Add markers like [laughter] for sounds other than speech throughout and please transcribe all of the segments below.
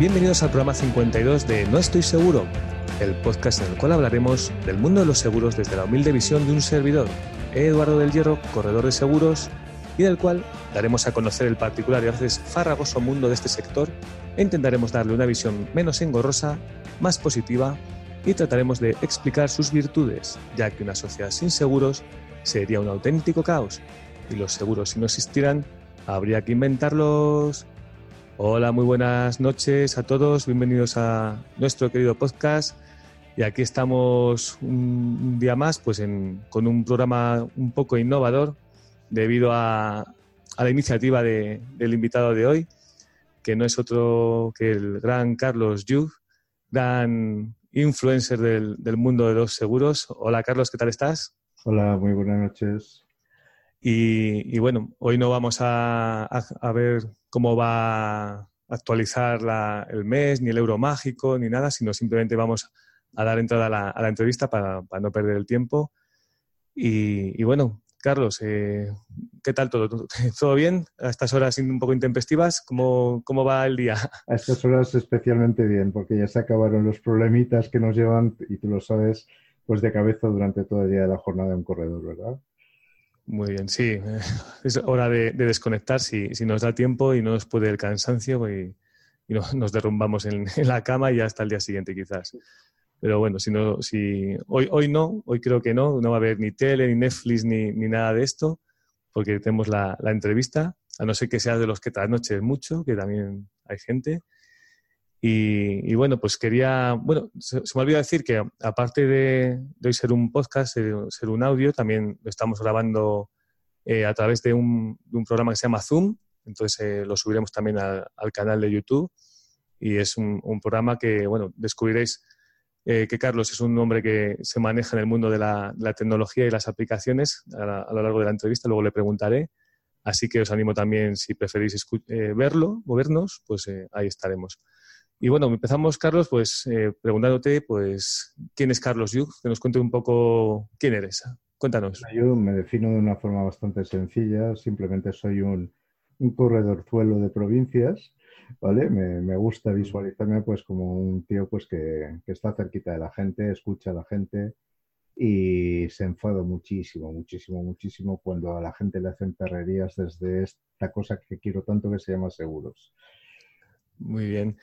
Bienvenidos al programa 52 de No Estoy Seguro, el podcast en el cual hablaremos del mundo de los seguros desde la humilde visión de un servidor, Eduardo del Hierro, corredor de seguros, y del cual daremos a conocer el particular y a veces farragoso mundo de este sector e intentaremos darle una visión menos engorrosa, más positiva y trataremos de explicar sus virtudes, ya que una sociedad sin seguros sería un auténtico caos y los seguros si no existieran habría que inventarlos Hola, muy buenas noches a todos. Bienvenidos a nuestro querido podcast. Y aquí estamos un día más pues con un programa un poco innovador debido a, la iniciativa del invitado de hoy, que no es otro que el gran Carlos Yu, gran influencer del, mundo de los seguros. Hola Carlos, ¿qué tal estás? Hola, muy buenas noches. Y, bueno, hoy no vamos a, ver cómo va a actualizar el mes, ni el euro mágico, ni nada, sino simplemente vamos a dar entrada a la, entrevista para, no perder el tiempo. Y, bueno, Carlos, eh, ¿qué tal todo? [laughs] ¿Todo bien? A estas horas un poco intempestivas, ¿cómo, ¿cómo va el día? [laughs] A estas horas especialmente bien, porque ya se acabaron los problemitas que nos llevan, y tú lo sabes, pues de cabeza durante todo el día de la jornada de un corredor, ¿verdad? Muy bien, sí. [laughs] Es hora de, desconectar si, nos da tiempo y no nos puede el cansancio y, nos derrumbamos [laughs] en, la cama y hasta el día siguiente quizás. Pero bueno, si no, si hoy, hoy no, hoy creo que no, no va a haber ni tele, ni Netflix, ni, nada de esto, porque tenemos la, entrevista, a no ser que sea de los que noche mucho, que también hay gente. Y, bueno, pues quería, bueno, se, me olvidó decir que aparte de, hoy ser un podcast, ser, un audio, también lo estamos grabando eh, a través de un, programa que se llama Zoom, entonces eh, lo subiremos también al, canal de YouTube y es un, programa que, bueno, descubriréis eh, que Carlos es un hombre que se maneja en el mundo de la, tecnología y las aplicaciones a, lo largo de la entrevista, luego le preguntaré. Así que os animo también, si preferís verlo o vernos, pues ahí estaremos. Y bueno, empezamos, Carlos, pues eh, preguntándote, pues, ¿quién es Carlos Yug? Que nos cuente un poco quién eres. Cuéntanos. Yo me defino de una forma bastante sencilla. Simplemente soy un, un corredorzuelo de provincias, ¿vale? Me, gusta visualizarme, pues, como un tío, pues, que, que, está cerquita de la gente, escucha a la gente y se enfada muchísimo, muchísimo, muchísimo cuando a la gente le hacen perrerías desde esta cosa que quiero tanto que se llama seguros. Muy bien.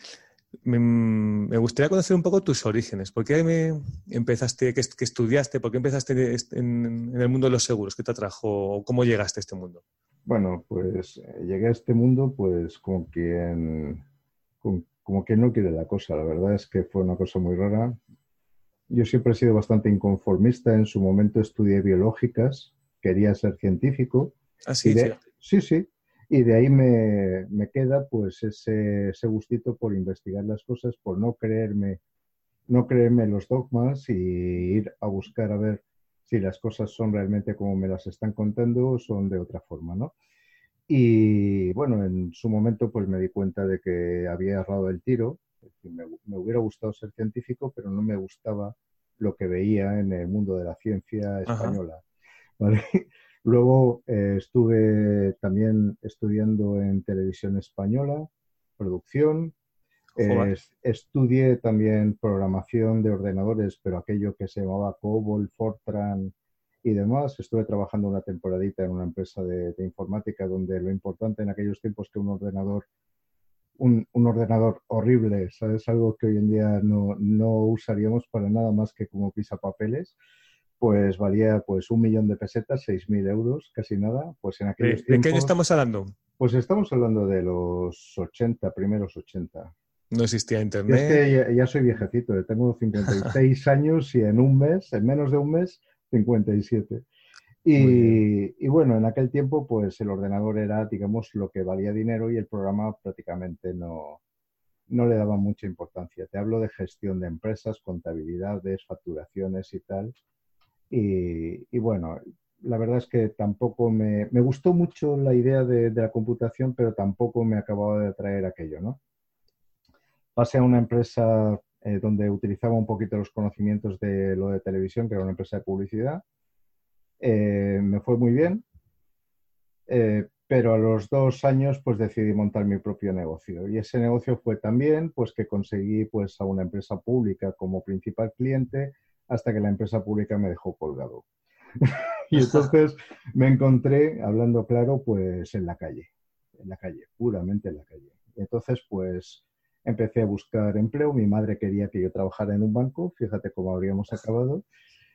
Me, gustaría conocer un poco tus orígenes. ¿Por qué me empezaste, qué, estudiaste? ¿Por qué empezaste en, el mundo de los seguros? ¿Qué te atrajo? ¿Cómo llegaste a este mundo? Bueno, pues eh, llegué a este mundo pues como quien, como, quien no quiere la cosa. La verdad es que fue una cosa muy rara. Yo siempre he sido bastante inconformista. En su momento estudié biológicas, quería ser científico. Ah, sí, sí, sí. Y de ahí me, me queda pues ese, ese, gustito por investigar las cosas, por no creerme, no creerme los dogmas y ir a buscar a ver si las cosas son realmente como me las están contando o son de otra forma, ¿no? Y bueno, en su momento pues me di cuenta de que había errado el tiro. Me, me, hubiera gustado ser científico, pero no me gustaba lo que veía en el mundo de la ciencia española. ¿vale? Luego eh, estuve también estudiando en televisión española, producción. estudié también programación de ordenadores, pero aquello que se llamaba COBOL, Fortran y demás. Estuve trabajando una temporadita en una empresa de, informática donde lo importante en aquellos tiempos que un ordenador un, ordenador horrible, ¿sabes? Algo que hoy en día no, no usaríamos para nada más que como pisapapeles pues valía pues un millón de pesetas, seis mil euros, casi nada. Pues en aquellos ¿De, qué año estamos hablando? Pues estamos hablando de los 80, primeros 80. No existía internet. es que ya, soy viejecito, tengo 56 [laughs] años y en un mes, en menos de un mes, 57. Y, y, bueno, en aquel tiempo, pues el ordenador era, digamos, lo que valía dinero y el programa prácticamente no, no le daba mucha importancia. Te hablo de gestión de empresas, contabilidades, facturaciones y tal. Y, bueno, la verdad es que tampoco me, me gustó mucho la idea de, la computación, pero tampoco me acababa de atraer aquello, ¿no? Pasé a una empresa eh, donde utilizaba un poquito los conocimientos de lo de televisión, que era una empresa de publicidad. Eh, me fue muy bien, eh, pero a los dos años pues decidí montar mi propio negocio y ese negocio fue también pues que conseguí pues a una empresa pública como principal cliente hasta que la empresa pública me dejó colgado. [laughs] y entonces me encontré, hablando claro, pues en la calle, en la calle, puramente en la calle. Y entonces pues empecé a buscar empleo, mi madre quería que yo trabajara en un banco, fíjate cómo habríamos acabado.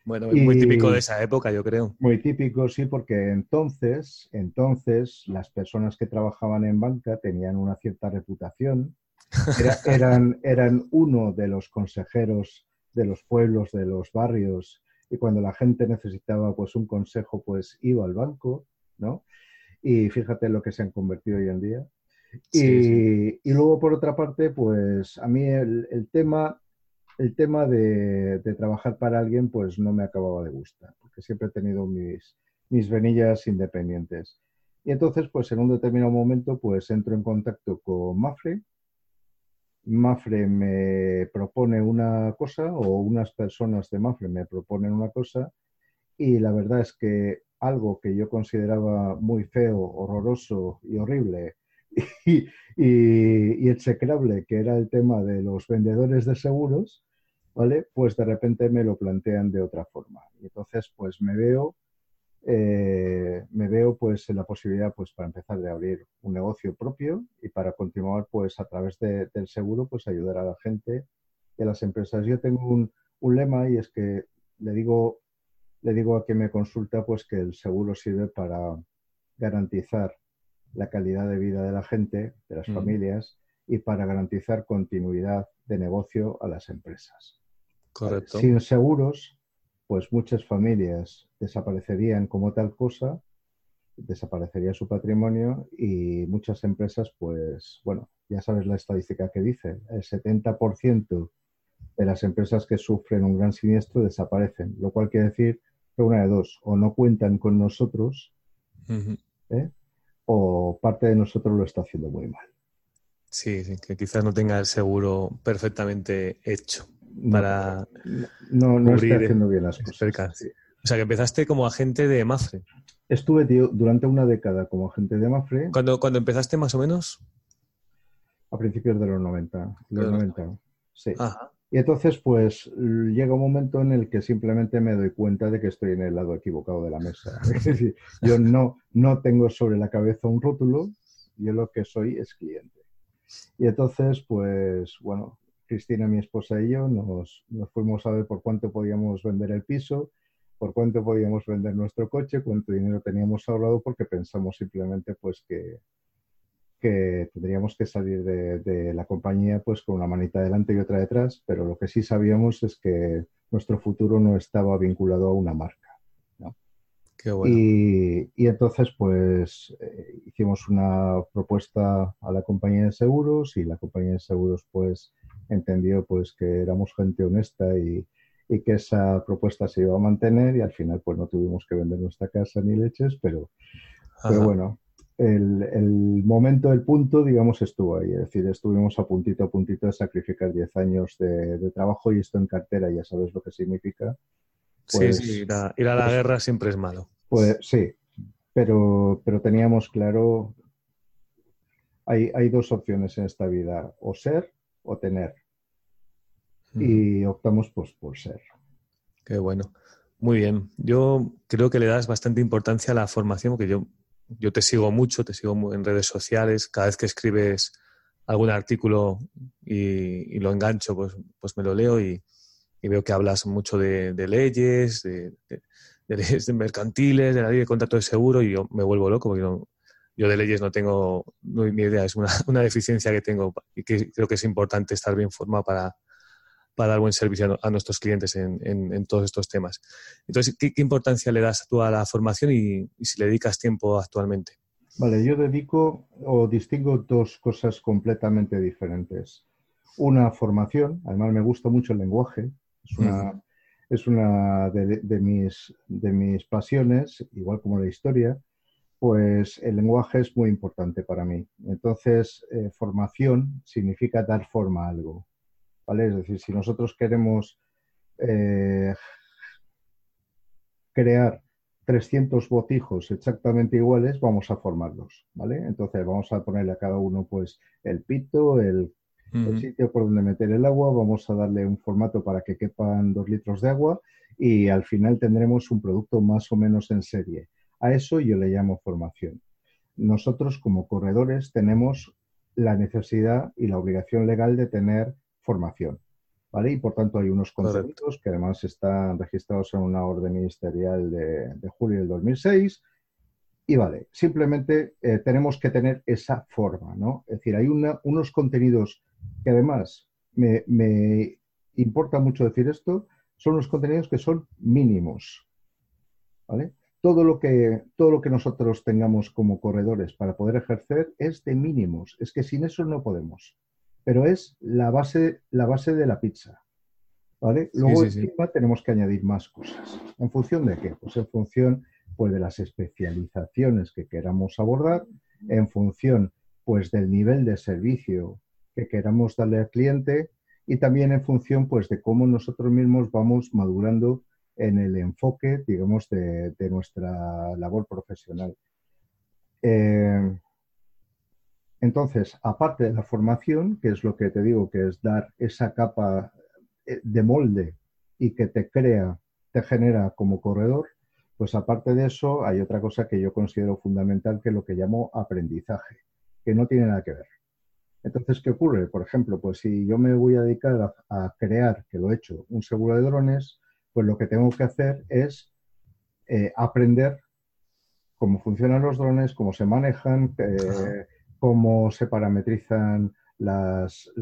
Bueno, es muy típico de esa época, yo creo. Muy típico, sí, porque entonces, entonces las personas que trabajaban en banca tenían una cierta reputación, eran, eran uno de los consejeros de los pueblos, de los barrios, y cuando la gente necesitaba pues un consejo, pues iba al banco, ¿no? Y fíjate lo que se han convertido hoy en día. y, y, luego, por otra parte, pues a mí el, el tema el tema de, trabajar para alguien pues no me acababa de gustar, porque siempre he tenido mis, mis venillas independientes. Y entonces, pues en un determinado momento, pues entro en contacto con Mafre. Mafre me propone una cosa o unas personas de Mafre me proponen una cosa y la verdad es que algo que yo consideraba muy feo, horroroso y horrible [laughs] y, execrable, que era el tema de los vendedores de seguros, ¿vale? Pues de repente me lo plantean de otra forma. Y entonces, pues me veo, eh, me veo pues en la posibilidad, pues para empezar de abrir un negocio propio y para continuar, pues a través del seguro, pues ayudar a la gente y a las empresas. Yo tengo un, un lema y es que le digo, le digo a quien me consulta, pues que el seguro sirve para garantizar la calidad de vida de la gente, de las mm. familias, y para garantizar continuidad de negocio a las empresas. Correcto. Sin seguros, pues muchas familias desaparecerían como tal cosa, desaparecería su patrimonio y muchas empresas, pues bueno, ya sabes la estadística que dice, el 70% de las empresas que sufren un gran siniestro desaparecen, lo cual quiere decir que una de dos, o no cuentan con nosotros, ¿eh? o parte de nosotros lo está haciendo muy mal. Sí, sí, que quizás no tenga el seguro perfectamente hecho para. No, no, estoy haciendo bien las cosas. O sea, que empezaste como agente de Mafre. Estuve, tío, durante una década como agente de Mafre. ¿Cuándo, cuando empezaste más o menos? A principios de los 90. los 90. Sí. Y entonces, pues, llega un momento en el que simplemente me doy cuenta de que estoy en el lado equivocado de la mesa. [laughs] Es decir, yo no, no tengo sobre la cabeza un rótulo, yo lo que soy es cliente. Y entonces, pues, bueno, Cristina, mi esposa y yo nos, fuimos a ver por cuánto podíamos vender el piso, por cuánto podíamos vender nuestro coche, cuánto dinero teníamos ahorrado, porque pensamos simplemente pues que, que tendríamos que salir de, la compañía pues con una manita adelante y otra detrás, pero lo que sí sabíamos es que nuestro futuro no estaba vinculado a una marca. y, entonces, pues, eh, hicimos una propuesta a la compañía de seguros y la compañía de seguros, pues, entendió pues que éramos gente honesta y, que esa propuesta se iba a mantener y al final pues no tuvimos que vender nuestra casa ni leches, pero, pero bueno, el, el, momento, el punto, digamos, estuvo ahí. Es decir, estuvimos a puntito a puntito de sacrificar 10 años de, trabajo y esto en cartera, ya sabes lo que significa. sí, pues, sí, ir a, ir a la pues guerra siempre es malo. Pues sí, pero, pero teníamos claro, hay, hay dos opciones en esta vida, o ser o tener y optamos pues, por ser. Qué bueno. Muy bien. Yo creo que le das bastante importancia a la formación, porque yo, yo te sigo mucho, te sigo en redes sociales. Cada vez que escribes algún artículo y, lo engancho, pues, pues me lo leo y, veo que hablas mucho de, leyes, de, leyes mercantiles, de la ley de contrato de seguro y yo me vuelvo loco porque yo de leyes no tengo ni idea, es una, una, deficiencia que tengo y que creo que es importante estar bien formado para, para dar buen servicio a, nuestros clientes en, todos estos temas. Entonces, ¿qué, importancia le das tú a la formación y, si le dedicas tiempo actualmente? Vale, yo dedico o distingo dos cosas completamente diferentes. Una formación, además me gusta mucho el lenguaje, es una, es una de, mis, de mis pasiones, igual como la historia, pues el lenguaje es muy importante para mí. Entonces, eh, formación significa dar forma a algo. Es decir, si nosotros queremos eh, crear 300 botijos exactamente iguales, vamos a formarlos, ¿vale? Entonces vamos a ponerle a cada uno pues el pito, el, el sitio por donde meter el agua, vamos a darle un formato para que quepan dos litros de agua y al final tendremos un producto más o menos en serie. A eso yo le llamo formación. Nosotros como corredores tenemos la necesidad y la obligación legal de tener formación. ¿vale? Y por tanto hay unos contenidos que además están registrados en una orden ministerial de, julio del 2006. Y vale, simplemente eh, tenemos que tener esa forma, ¿no? Es decir, hay unos contenidos que además me, me importa mucho decir esto, son los contenidos que son mínimos. ¿Vale? Todo lo, que, todo lo que nosotros tengamos como corredores para poder ejercer es de mínimos. Es que sin eso no podemos pero es la base, la base de la pizza. ¿vale? Luego encima tenemos que añadir más cosas. ¿En función de qué? Pues en función pues, de las especializaciones que queramos abordar, en función pues, del nivel de servicio que queramos darle al cliente y también en función pues, de cómo nosotros mismos vamos madurando en el enfoque, digamos, de, nuestra labor profesional. Eh, entonces, aparte de la formación, que es lo que te digo, que es dar esa capa eh, de molde y que te crea, te genera como corredor, pues aparte de eso hay otra cosa que yo considero fundamental, que es lo que llamo aprendizaje, que no tiene nada que ver. Entonces, ¿qué ocurre? Por ejemplo, pues si yo me voy a dedicar a, crear, que lo he hecho, un seguro de drones, pues lo que tengo que hacer es eh, aprender cómo funcionan los drones, cómo se manejan, eh, cómo se parametrizan las,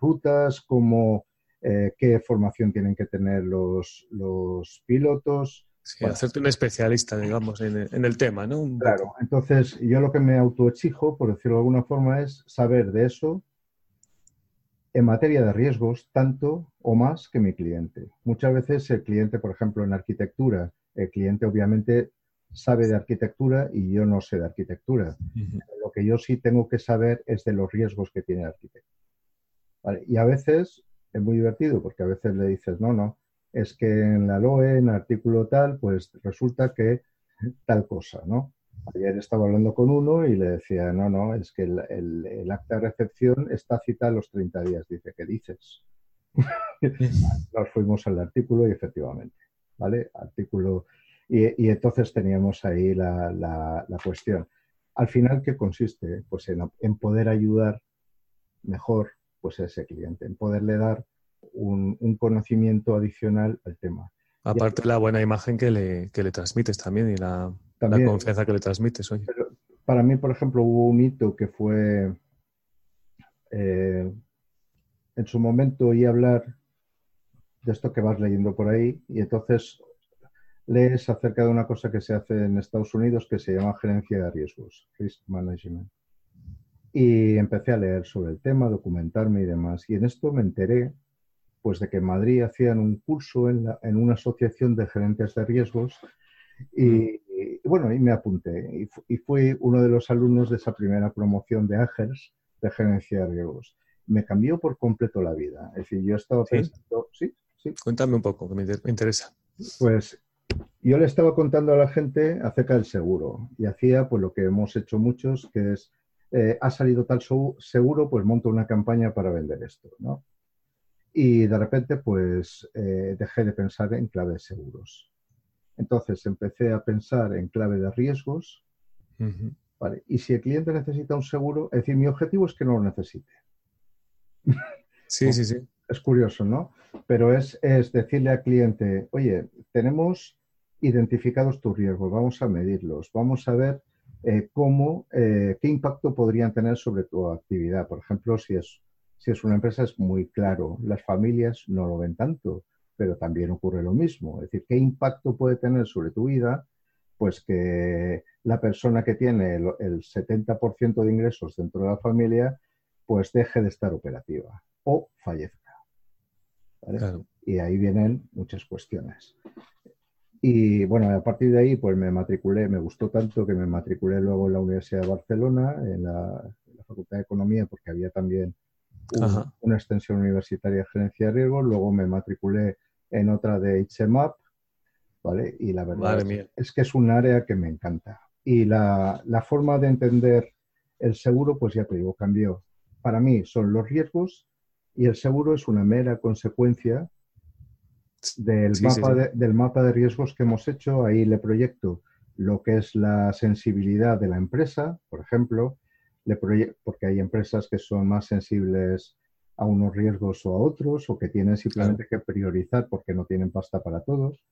rutas, cómo, eh, qué formación tienen que tener los, pilotos. Sí, hacerte un especialista, digamos, en, el tema, ¿no? claro, entonces yo lo que me autoexijo, por decirlo de alguna forma, es saber de eso en materia de riesgos tanto o más que mi cliente. Muchas veces el cliente, por ejemplo, en arquitectura, el cliente obviamente sabe de arquitectura y yo no sé de arquitectura. Lo que yo sí tengo que saber es de los riesgos que tiene el arquitecto. Y a veces es muy divertido porque a veces le dices, no, no, es que en la LOE, en el artículo tal, pues resulta que tal cosa, ¿no? Ayer estaba hablando con uno y le decía, no, no, es que el, acta de recepción está cita a los 30 días. Dice, ¿qué dices? [laughs] Nos fuimos al artículo y efectivamente, ¿vale? Artículo y, entonces teníamos ahí la, cuestión. Al final, ¿qué consiste? Pues en, poder ayudar mejor pues, a ese cliente, en poderle dar un, conocimiento adicional al tema. Aparte la buena imagen que le, le transmites también y la, confianza que le transmites. para mí, por ejemplo, hubo un hito que fue, eh, en su momento oí hablar de esto que vas leyendo por ahí y entonces lees acerca de una cosa que se hace en Estados Unidos que se llama gerencia de riesgos, risk management. Y empecé a leer sobre el tema, documentarme y demás. Y en esto me enteré pues de que en Madrid hacían un curso en, una asociación de gerentes de riesgos y, bueno, y me apunté y, fui uno de los alumnos de esa primera promoción de Ángels de gerencia de riesgos. Me cambió por completo la vida. Es decir, yo estaba pensando, ¿sí? ¿Sí? Cuéntame un poco, que me interesa. Pues yo le estaba contando a la gente acerca del seguro y hacía pues lo que hemos hecho muchos, que es, eh, ha salido tal seguro, pues monto una campaña para vender esto, ¿no? Y de repente pues eh, dejé de pensar en clave de seguros. Entonces empecé a pensar en clave de riesgos. vale, y si el cliente necesita un seguro, es decir, mi objetivo es que no lo necesite. Sí, sí, sí. Es curioso, ¿no? Pero es, es decirle al cliente, oye, tenemos identificados tus riesgos, vamos a medirlos, vamos a ver eh, cómo, eh, qué impacto podrían tener sobre tu actividad. Por ejemplo, si es, si es una empresa es muy claro, las familias no lo ven tanto, pero también ocurre lo mismo. Es decir, qué impacto puede tener sobre tu vida, pues que la persona que tiene el, 70% de ingresos dentro de la familia, pues deje de estar operativa o fallezca. Y ahí vienen muchas cuestiones. Y bueno, a partir de ahí, pues me matriculé, me gustó tanto que me matriculé luego en la Universidad de Barcelona, en la, Facultad de Economía, porque había también una extensión universitaria de gerencia de riesgos. Luego me matriculé en otra de HMAP ¿vale? Y la verdad es, que es un área que me encanta. Y la, la forma de entender el seguro, pues ya te digo, cambió. Para mí son los riesgos y el seguro es una mera consecuencia del, mapa, De, del mapa de riesgos que hemos hecho. Ahí le proyecto lo que es la sensibilidad de la empresa, por ejemplo, le porque hay empresas que son más sensibles a unos riesgos o a otros, o que tienen simplemente que priorizar porque no tienen pasta para todos,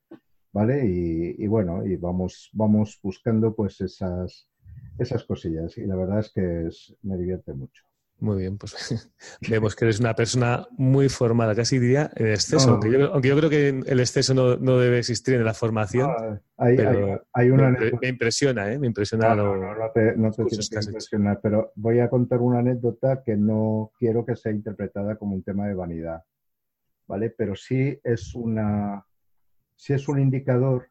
¿vale? Y, y, bueno, y vamos, vamos buscando pues esas, esas cosillas. Y la verdad es que me divierte mucho. Muy bien, pues [laughs] vemos que eres una persona muy formada, casi diría en exceso, aunque, yo, creo que el exceso no, debe existir en la formación. hay, una me, impresiona, ¿eh? Me impresiona no, no, no, te, no te tienes que impresionar, pero voy a contar una anécdota que no quiero que sea interpretada como un tema de vanidad, ¿vale? Pero sí es una, sí es un indicador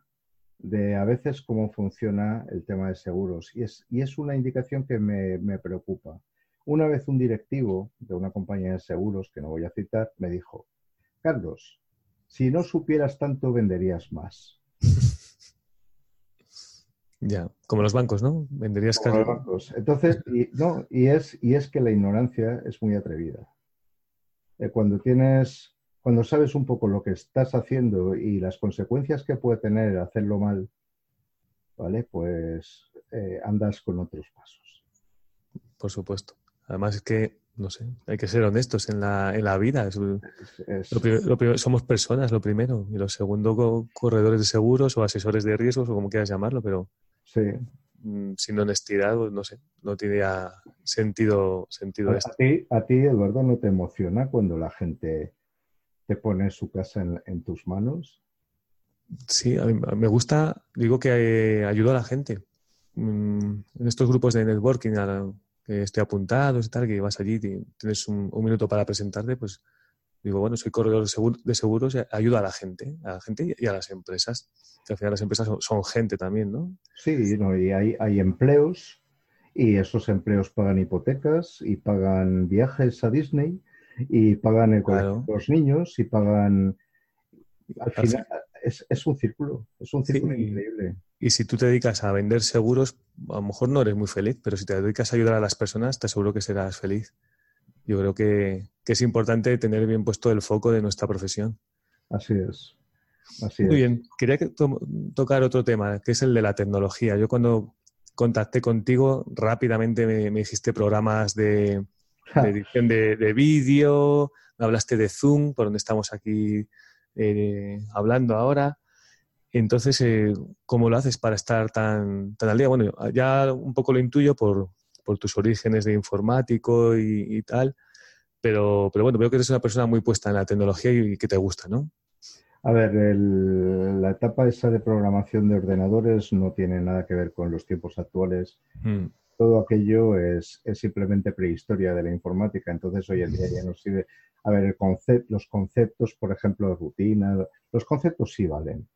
de a veces cómo funciona el tema de seguros y es, y es una indicación que me, me preocupa. Una vez un directivo de una compañía de seguros, que no voy a citar, me dijo, Carlos, si no supieras tanto, venderías más. [laughs] Ya, como los bancos, ¿no? Venderías como los bancos. Entonces, y, no, y es, y es que la ignorancia es muy atrevida. Eh, cuando tienes, cuando sabes un poco lo que estás haciendo y las consecuencias que puede tener hacerlo mal, ¿vale? Pues eh, andas con otros pasos. Por supuesto. Además es que, no sé, hay que ser honestos en la, en la vida. somos personas, lo primero. Y lo segundo, corredores de seguros o asesores de riesgos o como quieras llamarlo, pero sí. Mm, sin honestidad, pues, no sé, no tiene sentido, sentido a, esto. A ti, a ti, Eduardo, ¿no te emociona cuando la gente te pone su casa en, tus manos? Sí, a mí me gusta, digo que ayudo a la gente. Mm, en estos grupos de networking, estoy apuntado y tal, que vas allí y tienes un, minuto para presentarte, pues digo, bueno, soy corredor de, seguros y ayudo a la gente, a la gente y a las empresas. Que al final las empresas son, gente también, ¿no? Sí, no, y hay, hay empleos y esos empleos pagan hipotecas y pagan viajes a Disney y pagan el colegio de los niños y pagan... Al final, es, un círculo, es un círculo increíble. Y si tú te dedicas a vender seguros, a lo mejor no eres muy feliz, pero si te dedicas a ayudar a las personas, te aseguro que serás feliz. Yo creo que, es importante tener bien puesto el foco de nuestra profesión. Así es. muy bien. Quería tocar otro tema, que es el de la tecnología. Yo cuando contacté contigo, rápidamente me, dijiste programas de, edición de, vídeo, me hablaste de Zoom, por donde estamos aquí eh, hablando ahora. Entonces, eh, ¿cómo lo haces para estar tan, tan al día? Bueno, ya un poco lo intuyo por, tus orígenes de informático y, tal, pero, pero bueno, veo que eres una persona muy puesta en la tecnología y, que te gusta, ¿no? A ver, la etapa esa de programación de ordenadores no tiene nada que ver con los tiempos actuales. Mm. Todo aquello es, simplemente prehistoria de la informática, entonces hoy en día ya no sirve. A ver, el los conceptos, por ejemplo, de rutina, los conceptos sí valen,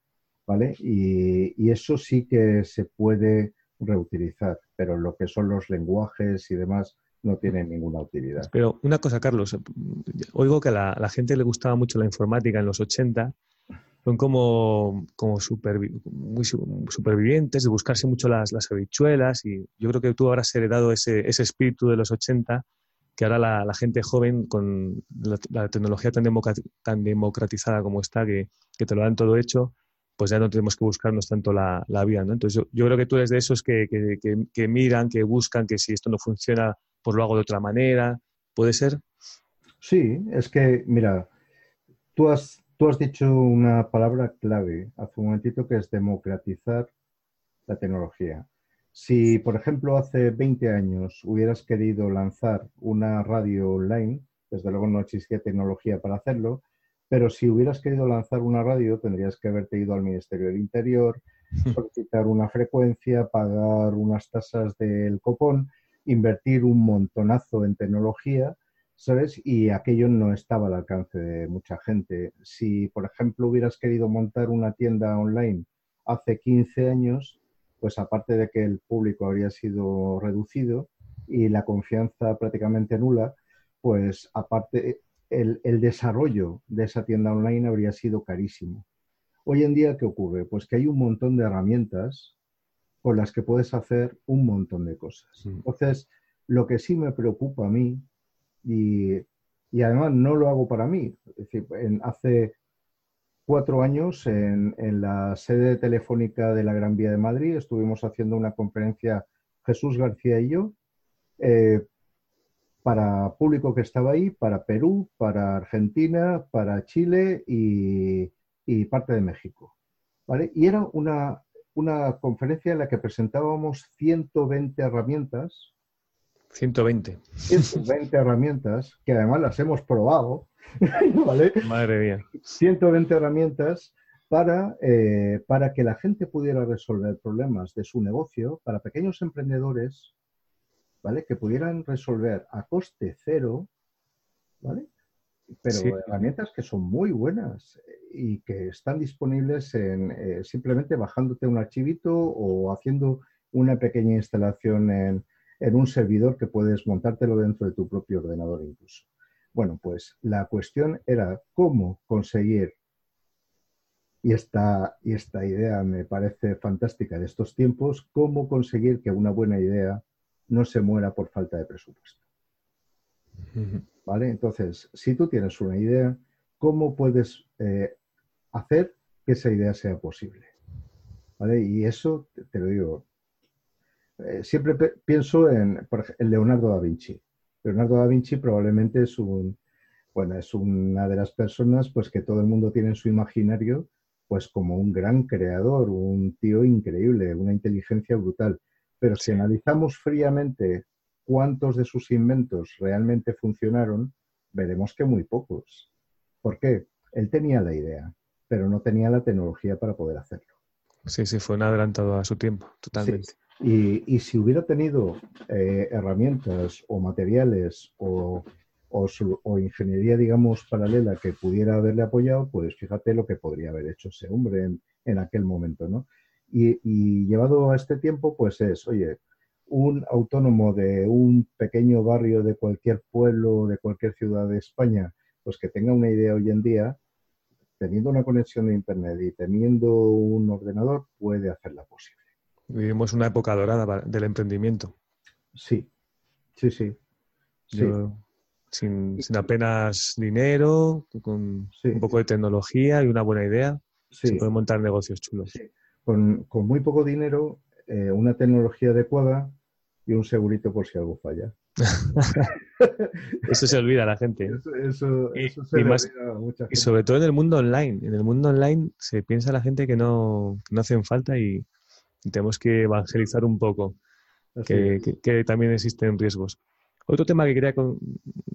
¿vale? Y, eso sí que se puede reutilizar, pero lo que son los lenguajes y demás no tienen ninguna utilidad. Pero una cosa, Carlos, oigo que a la, gente le gustaba mucho la informática en los 80, son como, como muy supervivientes, de buscarse mucho las, las habichuelas y yo creo que tú habrás heredado ese, ese espíritu de los 80 que ahora la, gente joven con la, tecnología tan, tan democratizada como está, que, que, te lo dan todo hecho, pues ya no tenemos que buscarnos tanto la, vida, ¿no? Entonces yo, creo que tú eres de esos que, que, miran, que buscan, que si esto no funciona, pues lo hago de otra manera. ¿Puede ser? Sí, es que, mira, tú has, tú has dicho una palabra clave hace un momentito que es democratizar la tecnología. Si, por ejemplo, hace 20 años hubieras querido lanzar una radio online, desde luego no existía tecnología para hacerlo, pero si hubieras querido lanzar una radio, tendrías que haberte ido al Ministerio del Interior, [laughs] solicitar una frecuencia, pagar unas tasas del copón, invertir un montonazo en tecnología, ¿sabes? Y aquello no estaba al alcance de mucha gente. Si, por ejemplo, hubieras querido montar una tienda online hace 15 años, pues aparte de que el público habría sido reducido y la confianza prácticamente nula, pues aparte el, desarrollo de esa tienda online habría sido carísimo. Hoy en día, ¿qué ocurre? Pues que hay un montón de herramientas con las que puedes hacer un montón de cosas. Entonces, lo que sí me preocupa a mí, y, además no lo hago para mí, es decir, hace cuatro años en, la sede telefónica de la Gran Vía de Madrid estuvimos haciendo una conferencia Jesús García y yo eh, para público que estaba ahí, para Perú, para Argentina, para Chile y, parte de México. Y era una, una conferencia en la que presentábamos 120 herramientas. 120. 120 herramientas que además las hemos probado [laughs] Madre mía. 120 herramientas para, eh, para que la gente pudiera resolver problemas de su negocio, para pequeños emprendedores, ¿vale? Que pudieran resolver a coste cero, ¿vale? Pero herramientas que son muy buenas y que están disponibles en, eh, simplemente bajándote un archivito o haciendo una pequeña instalación en, en un servidor que puedes montártelo dentro de tu propio ordenador incluso. Bueno, pues la cuestión era cómo conseguir, y esta, y esta idea me parece fantástica de estos tiempos, cómo conseguir que una buena idea no se muera por falta de presupuesto. ¿Vale? Entonces, si tú tienes una idea, ¿cómo puedes eh, hacer que esa idea sea posible? ¿Vale? Y eso, te, lo digo, eh, siempre pienso en, en Leonardo da Vinci. Leonardo da Vinci probablemente es un, bueno, es una de las personas pues que todo el mundo tiene en su imaginario pues como un gran creador, un tío increíble, una inteligencia brutal. Pero si analizamos fríamente cuántos de sus inventos realmente funcionaron, veremos que muy pocos. ¿Por qué? Él tenía la idea, pero no tenía la tecnología para poder hacerlo. Sí, sí, fue un adelantado a su tiempo, totalmente. Y, si hubiera tenido eh, herramientas o materiales o, ingeniería, digamos, paralela que pudiera haberle apoyado, pues fíjate lo que podría haber hecho ese hombre en, aquel momento, ¿no? Y, llevado a este tiempo, pues es, oye, un autónomo de un pequeño barrio de cualquier pueblo, de cualquier ciudad de España, pues que tenga una idea hoy en día, teniendo una conexión de Internet y teniendo un ordenador, puede hacerla posible. Vivimos una época dorada del emprendimiento. Sí, sí, sí. sin, apenas dinero, con un poco de tecnología y una buena idea, se pueden montar negocios chulos. Con, muy poco dinero, eh, una tecnología adecuada y un segurito por si algo falla. eso se olvida a la gente. Eso, y, sobre todo en el mundo online. En el mundo online se piensa la gente que no, que no hacen falta y, tenemos que evangelizar un poco que, también existen riesgos. Otro tema que quería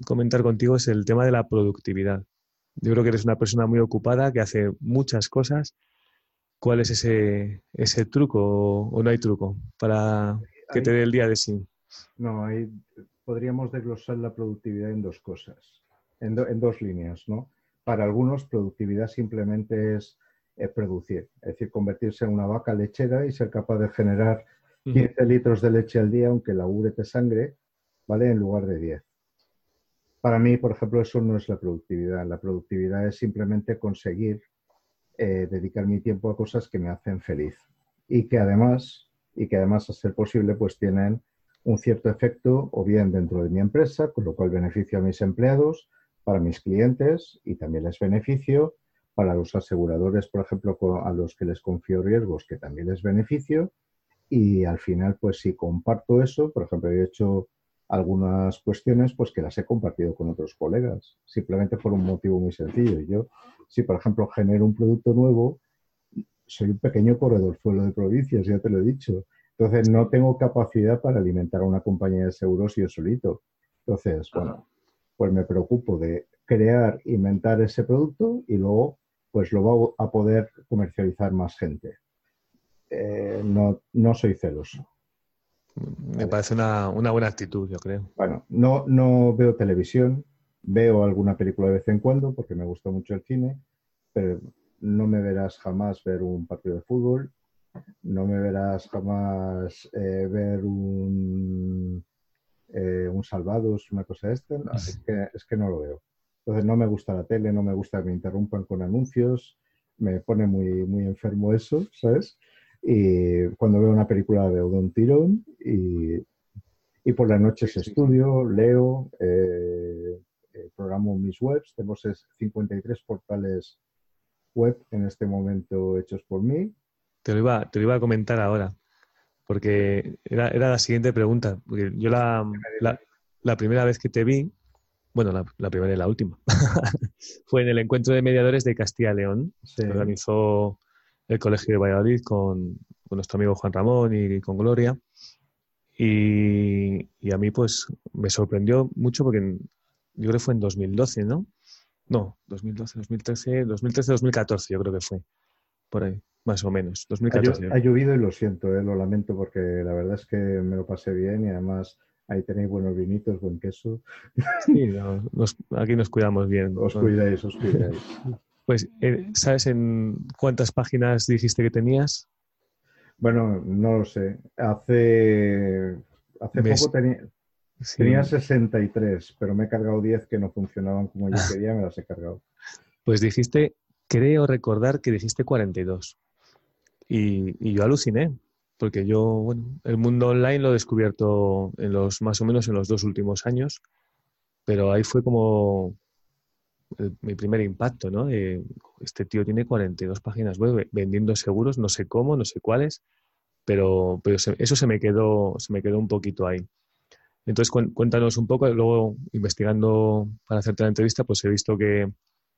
comentar contigo es el tema de la productividad. Yo creo que eres una persona muy ocupada que hace muchas cosas. ¿Cuál es ese, ese truco o, no hay truco para que te dé el día de sí? No, hay, podríamos desglosar la productividad en dos cosas, en, en dos líneas, ¿no? Para algunos, productividad simplemente es es producir, es decir, convertirse en una vaca lechera y ser capaz de generar 15 litros de leche al día, aunque la de sangre, ¿vale? En lugar de 10. Para mí, por ejemplo, eso no es la productividad. La productividad es simplemente conseguir eh, dedicar mi tiempo a cosas que me hacen feliz y que además, y que además a ser posible, pues tienen un cierto efecto o bien dentro de mi empresa, con lo cual beneficio a mis empleados, para mis clientes y también les beneficio para los aseguradores, por ejemplo, a los que les confío riesgos, que también les beneficio. Y al final, pues si comparto eso, por ejemplo, he hecho algunas cuestiones, pues que las he compartido con otros colegas, simplemente por un motivo muy sencillo. Yo, si por ejemplo genero un producto nuevo, soy un pequeño corredor suelo de provincias, ya te lo he dicho. Entonces, no tengo capacidad para alimentar a una compañía de seguros yo solito. Entonces, bueno, pues me preocupo de crear, inventar ese producto y luego pues lo va a poder comercializar más gente. Eh, no, no soy celoso. Me parece una, buena actitud, yo creo. Bueno, no, no veo televisión, veo alguna película de vez en cuando porque me gusta mucho el cine, pero no me verás jamás ver un partido de fútbol, no me verás jamás eh, ver un, eh, un Salvados, una cosa de esta. es, que, es que no lo veo. Entonces no me gusta la tele, no me gusta que me interrumpan con anuncios, me pone muy, muy enfermo eso, ¿sabes? Y cuando veo una película veo de un tirón y, y por las noches estudio, leo, eh, eh, programo mis webs. Tengo 53 portales web en este momento hechos por mí. Te lo iba, te lo iba a comentar ahora, porque era, era la siguiente pregunta. Porque yo la, la, primera vez que te vi, bueno, la, primera y la última, [laughs] fue en el encuentro de mediadores de Castilla-León, que organizó el Colegio de Valladolid con, nuestro amigo Juan Ramón y con Gloria. Y, y, a mí, pues, me sorprendió mucho porque yo creo que fue en 2012, ¿no? No, 2012, 2013, 2013, 2014 yo creo que fue. Por ahí, más o menos. 2014. Ha, llovido y lo siento, eh, lo lamento porque la verdad es que me lo pasé bien y además ahí tenéis buenos vinitos, buen queso. Sí, aquí nos cuidamos bien. Os cuidáis, os cuidáis. [laughs] Pues, eh, ¿sabes en cuántas páginas dijiste que tenías? Bueno, no lo sé. Hace, hace poco tenía, tenía 63, pero me he cargado 10 que no funcionaban como yo [laughs] quería, me las he cargado. Pues dijiste, creo recordar que dijiste 42. Y, y yo aluciné, porque yo, bueno, el mundo online lo he descubierto en los, más o menos en los dos últimos años, pero ahí fue como, mi primer impacto, ¿no? este tío tiene 42 páginas web vendiendo seguros, no sé cómo, no sé cuáles, pero, pero eso se me, quedó, se me quedó un poquito ahí. Entonces, cuéntanos un poco, luego investigando para hacerte la entrevista, pues he visto que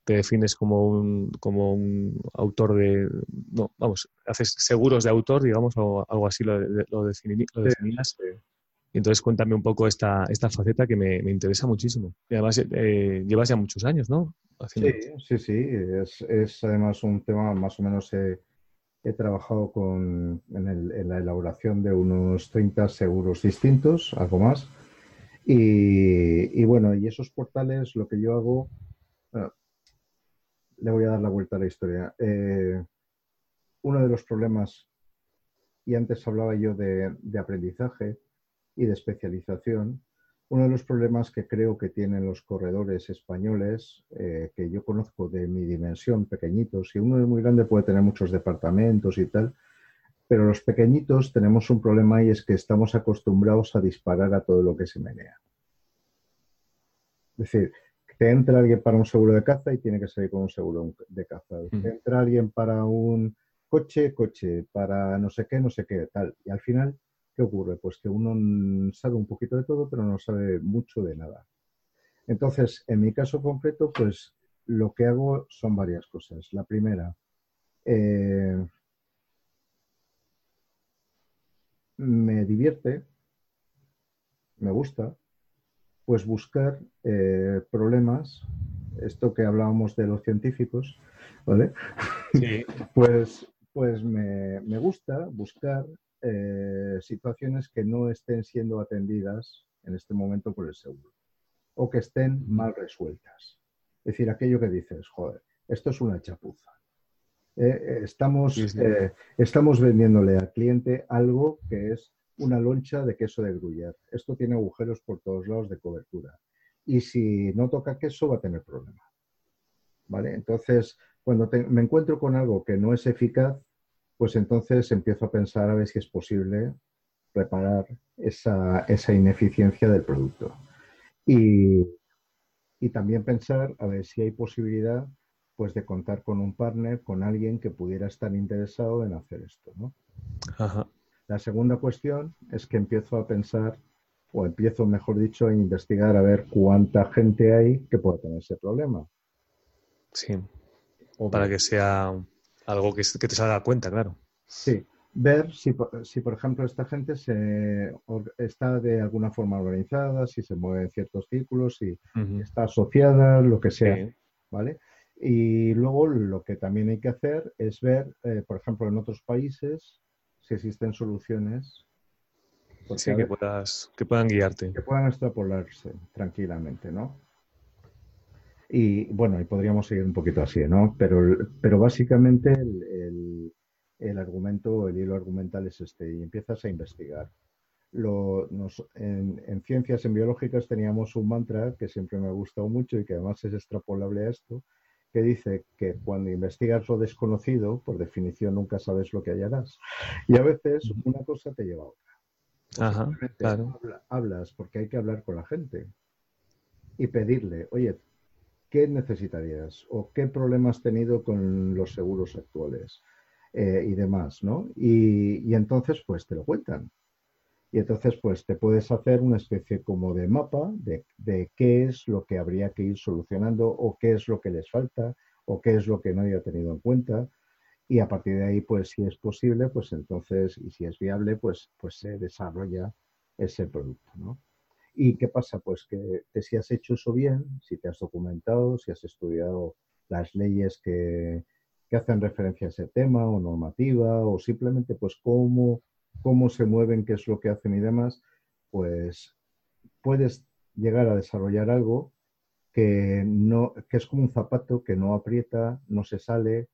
te defines como un, como un autor de, no, vamos, haces seguros de autor, digamos, o algo así lo, lo, definías. Entonces cuéntame un poco esta, esta faceta que me, interesa muchísimo. Y además eh, llevas ya muchos años, ¿no? Sí, sí, sí. Es, además un tema más o menos he, trabajado con, en, la elaboración de unos 30 seguros distintos, algo más. Y, bueno, y esos portales, lo que yo hago, le voy a dar la vuelta a la historia. Eh, uno de los problemas, y antes hablaba yo de aprendizaje, y de especialización. Uno de los problemas que creo que tienen los corredores españoles, eh, que yo conozco de mi dimensión, pequeñitos, y uno es muy grande puede tener muchos departamentos y tal, pero los pequeñitos tenemos un problema y es que estamos acostumbrados a disparar a todo lo que se menea. Es decir, te entra alguien para un seguro de caza y tiene que salir con un seguro de caza. Te entra alguien para un coche, coche, para no sé qué, no sé qué, tal. Y al final ¿Qué ocurre? Pues que uno sabe un poquito de todo, pero no sabe mucho de nada. Entonces, en mi caso concreto, pues lo que hago son varias cosas. La primera, eh, me divierte, me gusta, pues buscar eh, problemas, esto que hablábamos de los científicos, ¿vale? [laughs] pues pues me, me, gusta buscar eh, situaciones que no estén siendo atendidas en este momento por el seguro o que estén mal resueltas. Es decir, aquello que dices, joder, esto es una chapuza. Eh, eh, estamos, estamos vendiéndole al cliente algo que es una loncha de queso de gruyere. Esto tiene agujeros por todos lados de cobertura. Y si no toca queso, va a tener problema. ¿Vale? Entonces, cuando me encuentro con algo que no es eficaz, pues entonces empiezo a pensar a ver si es posible reparar esa, ineficiencia del producto. Y, también pensar a ver si hay posibilidad pues de contar con un partner, con alguien que pudiera estar interesado en hacer esto. La segunda cuestión es que empiezo a pensar, o empiezo, mejor dicho, a investigar a ver cuánta gente hay que pueda tener ese problema. Sí. O para que sea algo que, te salga cuenta, claro. Sí, ver si, si, por ejemplo, esta gente se, está de alguna forma organizada, si se mueve en ciertos círculos, si está asociada, lo que sea, ¿vale? Y luego lo que también hay que hacer es ver, eh, por ejemplo, en otros países, si existen soluciones. Sí, que, puedas, que puedan guiarte. Que puedan extrapolarse tranquilamente, ¿no? Y bueno, y podríamos seguir un poquito así, ¿no? Pero, pero básicamente el, el, argumento, el hilo argumental es este, y empiezas a investigar. Lo, en, en, ciencias, en biológicas, teníamos un mantra que siempre me ha gustado mucho y que además es extrapolable a esto, que dice que cuando investigas lo desconocido, por definición nunca sabes lo que hallarás. Y a veces una cosa te lleva a otra. Ajá, claro. hablas porque hay que hablar con la gente y pedirle, oye, ¿qué necesitarías? ¿O qué problemas has tenido con los seguros actuales? Eh, y demás, ¿no? Y, entonces, pues te lo cuentan. Y entonces, pues te puedes hacer una especie como de mapa de, de, qué es lo que habría que ir solucionando o qué es lo que les falta o qué es lo que no haya tenido en cuenta. Y a partir de ahí, pues si es posible, pues entonces, y si es viable, pues, pues se desarrolla ese producto, ¿no? ¿Y qué pasa? Pues que, si has hecho eso bien, si te has documentado, si has estudiado las leyes que, que hacen referencia a ese tema o normativa o simplemente pues cómo, cómo se mueven, qué es lo que hacen y demás, pues puedes llegar a desarrollar algo que, no, que es como un zapato que no aprieta, no se sale.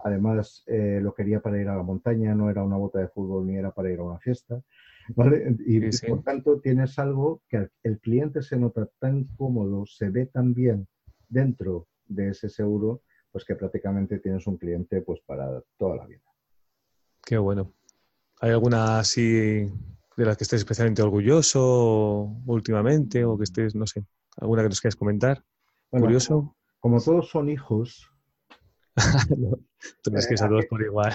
Además, eh, lo quería para ir a la montaña, no era una bota de fútbol ni era para ir a una fiesta. Y, por tanto tienes algo que el cliente se nota tan cómodo, se ve tan bien dentro de ese seguro pues que prácticamente tienes un cliente pues para toda la vida. Qué bueno. ¿Hay alguna así de las que estés especialmente orgulloso últimamente o que estés, no sé, alguna que nos quieras comentar? ¿Curioso? Como, todos son hijos. [laughs] tú los quieres a todos por igual.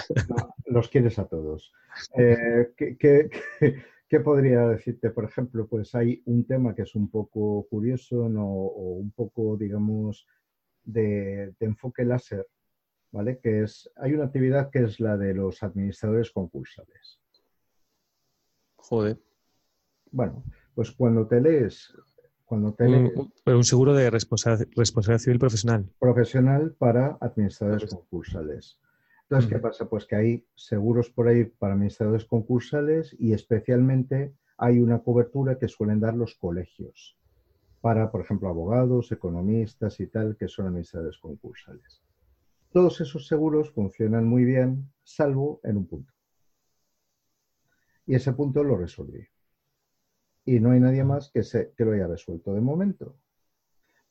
Los quieres a todos. [laughs] Eh, ¿qué, podría decirte? Por ejemplo, pues hay un tema que es un poco curioso ¿no? o un poco, digamos, de, enfoque láser, ¿vale? Que es, hay una actividad que es la de los administradores concursales. Joder. Bueno, pues cuando te lees, cuando te un, un seguro de responsabilidad, civil profesional. Profesional para administradores concursales. Entonces, ¿qué pasa? Pues que hay seguros por ahí para administradores concursales y especialmente hay una cobertura que suelen dar los colegios para, por ejemplo, abogados, economistas y tal, que son administradores concursales. Todos esos seguros funcionan muy bien, salvo en un punto. Y ese punto lo resolví. Y no hay nadie más que, se, que lo haya resuelto de momento.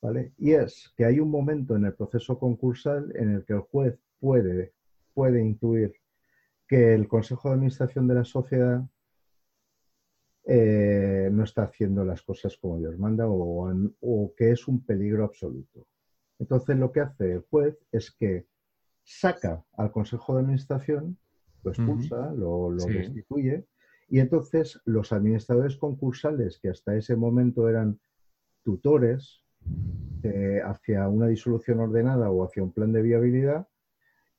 ¿Vale? Y es que hay un momento en el proceso concursal en el que el juez puede, puede intuir que el Consejo de Administración de la sociedad eh, no está haciendo las cosas como Dios manda o, que es un peligro absoluto. Entonces lo que hace el juez es que saca al Consejo de Administración, lo expulsa, lo, destituye, y entonces los administradores concursales que hasta ese momento eran tutores eh, hacia una disolución ordenada o hacia un plan de viabilidad,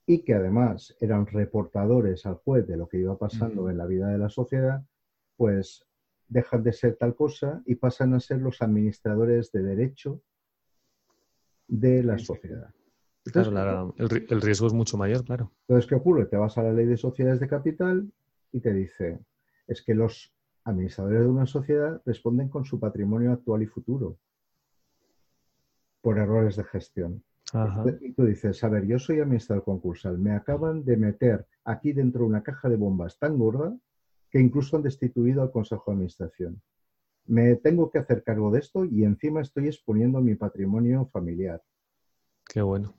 y que además eran reportadores al juez de lo que iba pasando en la vida de la sociedad, pues dejan de ser tal cosa y pasan a ser los administradores de derecho de la sociedad. claro, el, riesgo es mucho mayor, claro. Entonces, ¿qué ocurre? Te vas a la ley de sociedades de capital y te dice, es que los administradores de una sociedad responden con su patrimonio actual y futuro por errores de gestión. Y tú dices, a ver, yo soy administrador concursal, me acaban de meter aquí dentro una caja de bombas tan gorda que incluso han destituido al Consejo de Administración. Me tengo que hacer cargo de esto y encima estoy exponiendo mi patrimonio familiar. Qué bueno.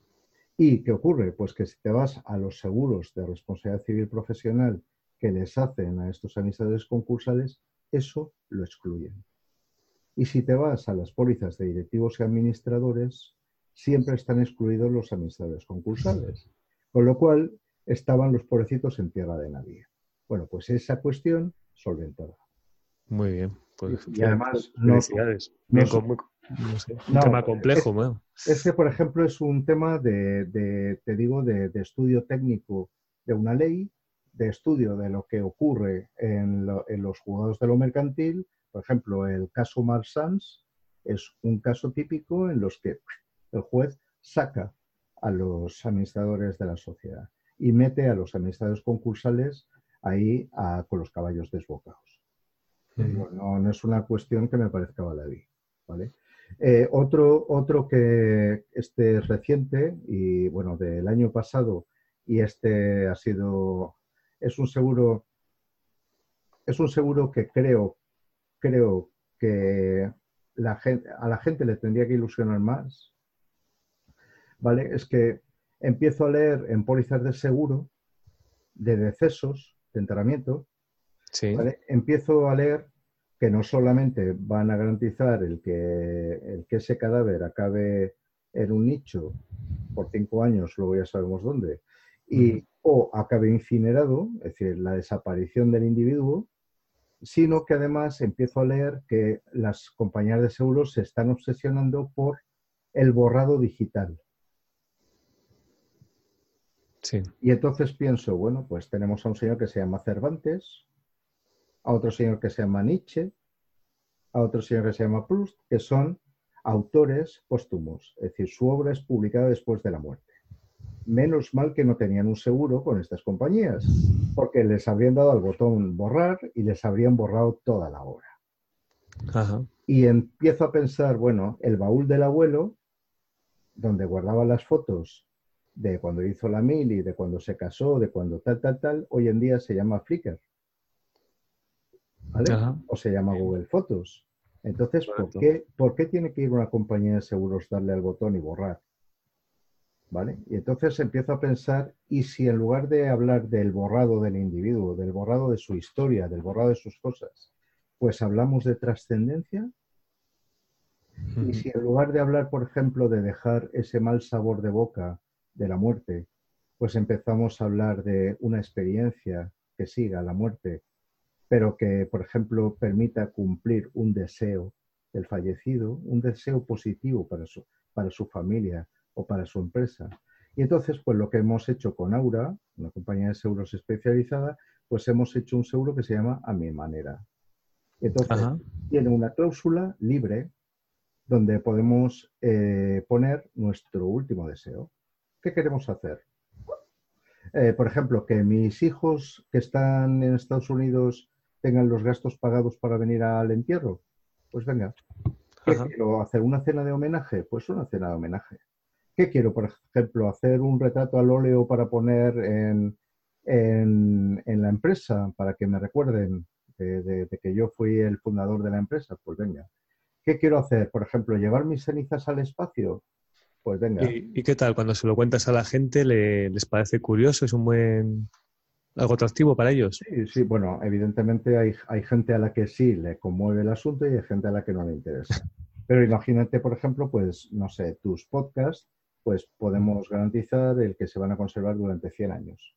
¿Y qué ocurre? Pues que si te vas a los seguros de responsabilidad civil profesional que les hacen a estos administradores concursales, eso lo excluyen. Y si te vas a las pólizas de directivos y administradores, siempre están excluidos los administradores concursales. Con lo cual, estaban los pobrecitos en tierra de nadie. Bueno, pues esa cuestión solventada. Muy bien. Pues, y además, no, un tema complejo. Este, por ejemplo, es un tema de, te digo, de, estudio técnico de una ley, de estudio de lo que ocurre en, los juzgados de lo mercantil. Por ejemplo, el caso Marsans es un caso típico en los que el juez saca a los administradores de la sociedad y mete a los administradores concursales ahí con los caballos desbocados. no, es una cuestión que me parezca baladí. ¿vale? Eh, otro, otro que este es reciente y bueno, del año pasado y este ha sido, es un seguro, es un seguro que creo, creo que la gente, a la gente le tendría que ilusionar más ¿vale? Es que empiezo a leer en pólizas de seguro, de decesos, de enterramiento, empiezo a leer que no solamente van a garantizar el que, el que ese cadáver acabe en un nicho por cinco años, luego ya sabemos dónde, y o acabe incinerado, es decir, la desaparición del individuo, sino que además empiezo a leer que las compañías de seguros se están obsesionando por el borrado digital. Sí. Y entonces pienso, bueno, pues tenemos a un señor que se llama Cervantes, a otro señor que se llama Nietzsche, a otro señor que se llama Proust, que son autores póstumos, es decir, su obra es publicada después de la muerte. Menos mal que no tenían un seguro con estas compañías, porque les habrían dado al botón borrar y les habrían borrado toda la obra. Y empiezo a pensar, bueno, el baúl del abuelo, donde guardaba las fotos de cuando hizo la mili, de cuando se casó, de cuando tal, tal, tal, hoy en día se llama Flickr. ¿Vale? O se llama Google Fotos. Entonces, ¿por qué, ¿por qué tiene que ir una compañía de seguros darle al botón y borrar? ¿Vale? Y entonces empiezo a pensar, ¿y si en lugar de hablar del borrado del individuo, del borrado de su historia, del borrado de sus cosas, pues hablamos de trascendencia? Y si en lugar de hablar, por ejemplo, de dejar ese mal sabor de boca de la muerte, pues empezamos a hablar de una experiencia que siga la muerte, pero que, por ejemplo, permita cumplir un deseo del fallecido, un deseo positivo para su, para su familia, o para su empresa. Y entonces, pues lo que hemos hecho con Aura, una compañía de seguros especializada, pues hemos hecho un seguro que se llama A mi manera. Entonces, tiene una cláusula libre donde podemos eh, poner nuestro último deseo. ¿Qué queremos hacer? Eh, por ejemplo, que mis hijos que están en Estados Unidos tengan los gastos pagados para venir al entierro. Pues venga. quiero? ¿Hacer una cena de homenaje? Pues una cena de homenaje. ¿Qué quiero, por ejemplo? ¿Hacer un retrato al óleo para poner en, la empresa para que me recuerden de, que yo fui el fundador de la empresa? Pues venga. ¿Qué quiero hacer? Por ejemplo, llevar mis cenizas al espacio. Pues venga. ¿Y, qué tal? Cuando se lo cuentas a la gente, ¿les parece curioso? ¿Es un buen algo atractivo para ellos? Sí, sí. Bueno, evidentemente hay, hay gente a la que sí le conmueve el asunto y hay gente a la que no le interesa. [laughs] Pero imagínate, por ejemplo, pues, no sé, tus podcasts pues podemos garantizar el que se van a conservar durante 100 años.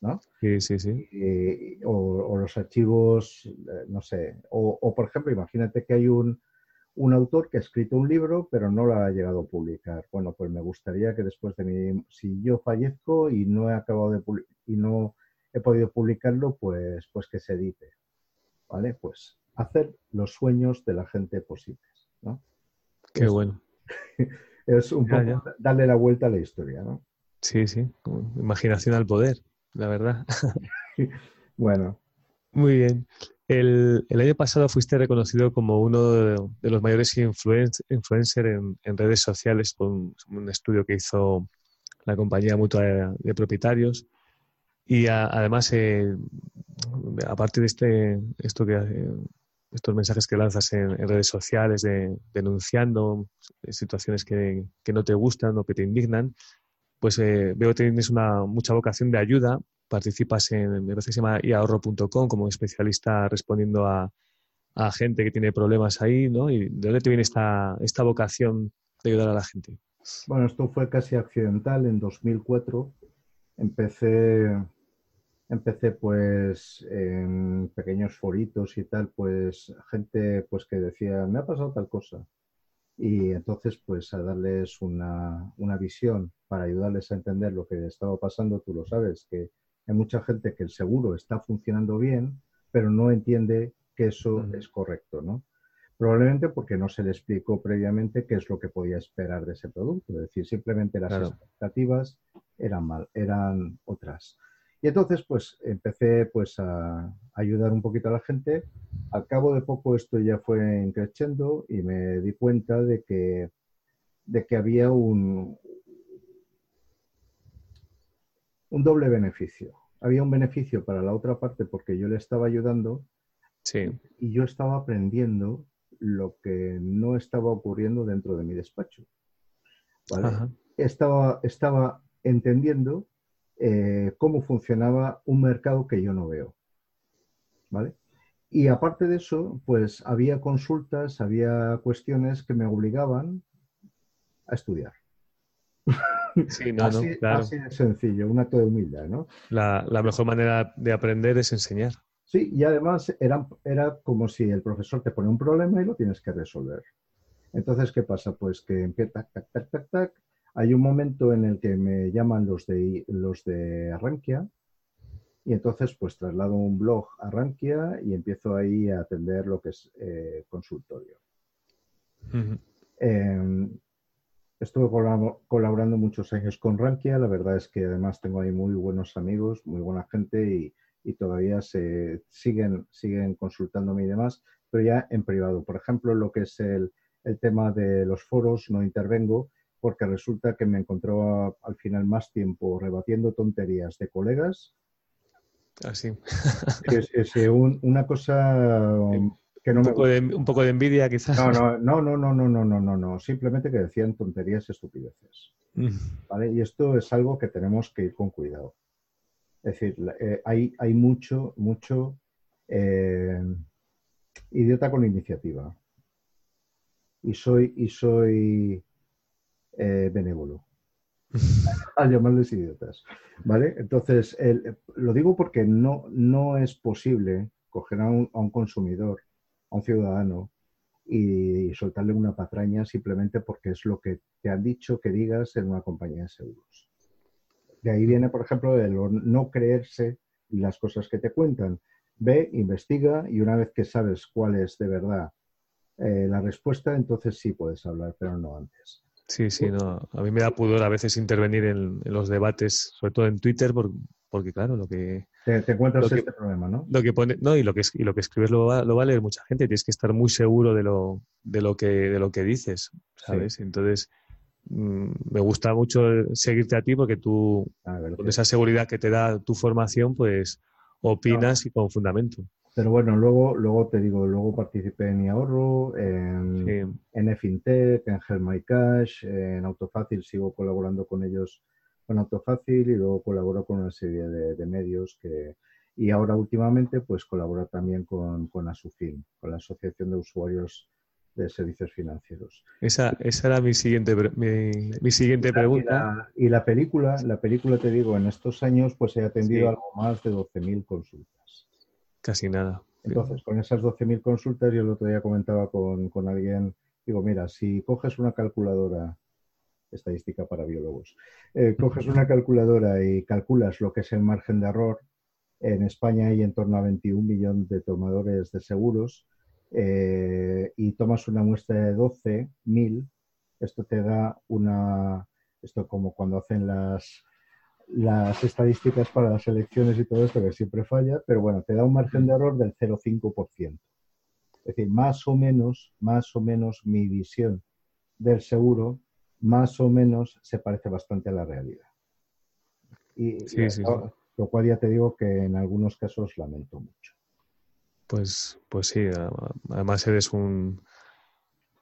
¿no? Sí, sí, sí. o, los archivos, eh, no sé, o, por ejemplo, imagínate que hay un, autor que ha escrito un libro pero no lo ha llegado a publicar. Bueno, pues me gustaría que después de mi, si yo fallezco y no he acabado de y no he podido publicarlo, pues, pues que se edite. ¿Vale? Pues hacer los sueños de la gente posibles, ¿no? Qué bueno. [laughs] es un poco darle la vuelta a la historia, ¿no? Sí, sí, imaginación al poder, la verdad. [laughs] bueno. Muy bien. El, año pasado fuiste reconocido como uno de, los mayores influencers en, redes sociales con un estudio que hizo la compañía mutua de, propietarios. Y además, eh, aparte de este, esto que estos mensajes que lanzas en, redes sociales de, denunciando situaciones que, no te gustan o que te indignan, pues eh, veo que tienes una mucha vocación de ayuda, participas en, me parece que se llama iahorro.com como especialista respondiendo a, gente que tiene problemas ahí, ¿no? ¿Y de dónde te viene esta, esta vocación de ayudar a la gente? Bueno, esto fue casi accidental. En 2004 empecé empecé pues en pequeños foritos y tal, pues gente pues que decía, me ha pasado tal cosa. Y entonces pues a darles una, visión para ayudarles a entender lo que estaba pasando, tú lo sabes, que hay mucha gente que el seguro está funcionando bien, pero no entiende que eso es correcto, ¿no? Probablemente porque no se le explicó previamente qué es lo que podía esperar de ese producto. Es decir, simplemente las expectativas eran mal, eran otras. Y entonces, pues empecé pues a ayudar un poquito a la gente. Al cabo de poco esto ya fue creciendo y me di cuenta de que, de que había un, un doble beneficio. Había un beneficio para la otra parte porque yo le estaba ayudando sí. y yo estaba aprendiendo lo que no estaba ocurriendo dentro de mi despacho. Estaba, estaba entendiendo eh, cómo funcionaba un mercado que yo no veo. ¿Vale? Y aparte de eso, pues había consultas, había cuestiones que me obligaban a estudiar. Sí, no, así, no, claro. así de sencillo, un acto de humildad, ¿no? La, la, mejor manera de aprender es enseñar. Sí, y además era, era como si el profesor te pone un problema y lo tienes que resolver. Entonces, ¿qué pasa? Pues que empieza, tac, tac, tac, tac, tac. Hay un momento en el que me llaman los de, los de Arranquia y entonces pues traslado un blog a Arranquia y empiezo ahí a atender lo que es eh, consultorio. Uh -huh. eh, estuve colaborando muchos años con Rankia, la verdad es que además tengo ahí muy buenos amigos, muy buena gente y, y todavía se siguen, siguen consultándome y demás, pero ya en privado. Por ejemplo, lo que es el, el tema de los foros, no intervengo porque resulta que me encontraba al final más tiempo rebatiendo tonterías de colegas. Así. es, es un, una cosa que no un, me poco de, un poco de envidia, quizás. No, no, no, no, no, no, no, no, no. Simplemente que decían tonterías, estupideces. Mm. ¿Vale? Y esto es algo que tenemos que ir con cuidado. Es decir, eh, hay, hay mucho, mucho eh, idiota con iniciativa. Y soy, y soy eh, benévolo. [laughs] Al llamarles idiotas. ¿Vale? Entonces, el, lo digo porque no, no es posible coger a un, a un consumidor, a un ciudadano, y, y, soltarle una patraña simplemente porque es lo que te han dicho que digas en una compañía de seguros. De ahí viene, por ejemplo, el no creerse las cosas que te cuentan. Ve, investiga y una vez que sabes cuál es de verdad eh, la respuesta, entonces sí puedes hablar, pero no antes. Sí, sí, no. A mí me da pudor a veces intervenir en, en los debates, sobre todo en Twitter, por, porque claro, lo que... Te, te encuentras que, este problema, ¿no? Lo que pone, no, y lo que, y lo que escribes lo va, lo va a leer mucha gente, tienes que estar muy seguro de lo, de lo, que, de lo que dices, ¿sabes? Sí. Entonces, mmm, me gusta mucho seguirte a ti porque tú, ah, con esa seguridad que te da tu formación, pues opinas no. y con fundamento. Pero bueno, luego, luego te digo, luego participé en iAhorro, en, sí. en eFintech, en Help My Cash, en Autofácil, sigo colaborando con ellos con Autofácil y luego colaboro con una serie de, de medios que, y ahora últimamente pues colabora también con, con Asufin, con la Asociación de Usuarios de Servicios Financieros. Esa, esa era mi siguiente, mi, mi siguiente pregunta. Y la, y la, película, la película te digo, en estos años pues he atendido sí. algo más de 12.000 consultas. Casi nada. Entonces, con esas 12.000 consultas, yo el otro día comentaba con, con alguien, digo, mira, si coges una calculadora estadística para biólogos. Eh, coges una calculadora y calculas lo que es el margen de error. En España hay en torno a 21 millones de tomadores de seguros eh, y tomas una muestra de 12.000, esto te da una, esto como cuando hacen las, las estadísticas para las elecciones y todo esto, que siempre falla, pero bueno, te da un margen de error del 0,5%. Es decir, más o menos, más o menos mi visión del seguro más o menos se parece bastante a la realidad. Y, sí, y sí, lo, sí. lo, cual ya te digo que en algunos casos lamento mucho. Pues, pues sí, además eres un,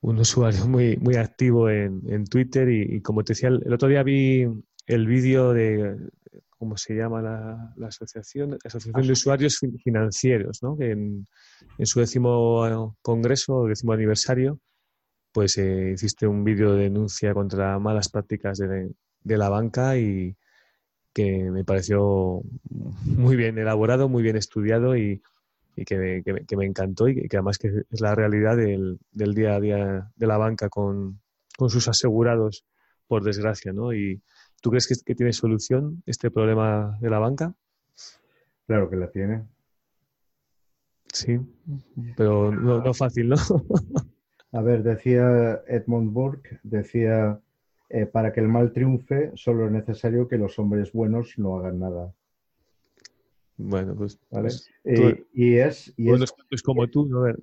un usuario muy, muy activo en, en Twitter y, y, como te decía, el otro día vi el vídeo de, ¿cómo se llama la, la asociación? La Asociación de Usuarios Financieros, ¿no? Que en, en su décimo congreso, décimo aniversario, pues eh, hiciste un vídeo de denuncia contra malas prácticas de, de, la banca y que me pareció muy bien elaborado, muy bien estudiado y, y que, me, que, me, que, me, encantó y que, además que es la realidad del, del, día a día de la banca con, con sus asegurados, por desgracia, ¿no? Y ¿tú crees que, que tiene solución este problema de la banca? Claro que la tiene. Sí, pero no, no fácil, ¿no? A ver, decía Edmund Burke, decía, eh, para que el mal triunfe, solo es necesario que los hombres buenos no hagan nada. Bueno, pues... ¿Vale? pues tú, y, y, es... Y bueno, es, es como tú, ¿no? No,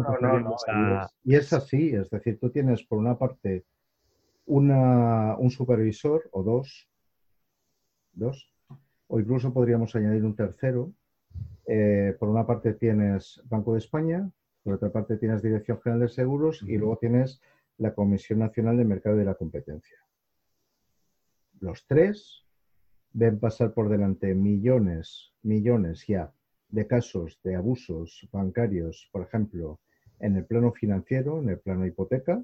no, no, [laughs] no a... y, es, y, es, así, es decir, tú tienes por una parte una, un supervisor o dos, dos, o incluso podríamos añadir un tercero. Eh, por una parte tienes Banco de España, por otra parte tienes Dirección General de Seguros uh -huh. y luego tienes la Comisión Nacional de Mercado y de la Competencia. los tres ven pasar por delante millones, millones ya de casos de abusos bancarios, por ejemplo, en el plano financiero, en el plano hipoteca,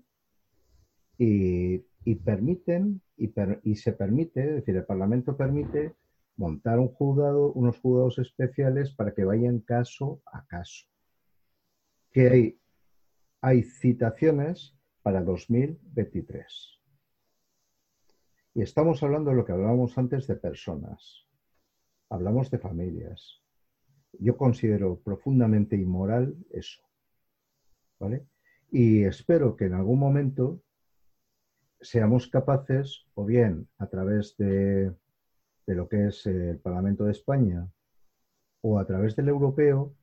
y, permiten, y, se permite, es decir, el Parlamento permite montar un juzgado, unos juzgados especiales para que vayan caso a caso. Que hay, hay citaciones para 2023. Y estamos hablando de lo que hablábamos antes de personas. Hablamos de familias. Yo considero profundamente inmoral eso. ¿Vale? Y espero que en algún momento seamos capaces, o bien a través de, de lo que es el Parlamento de España, o a través del europeo,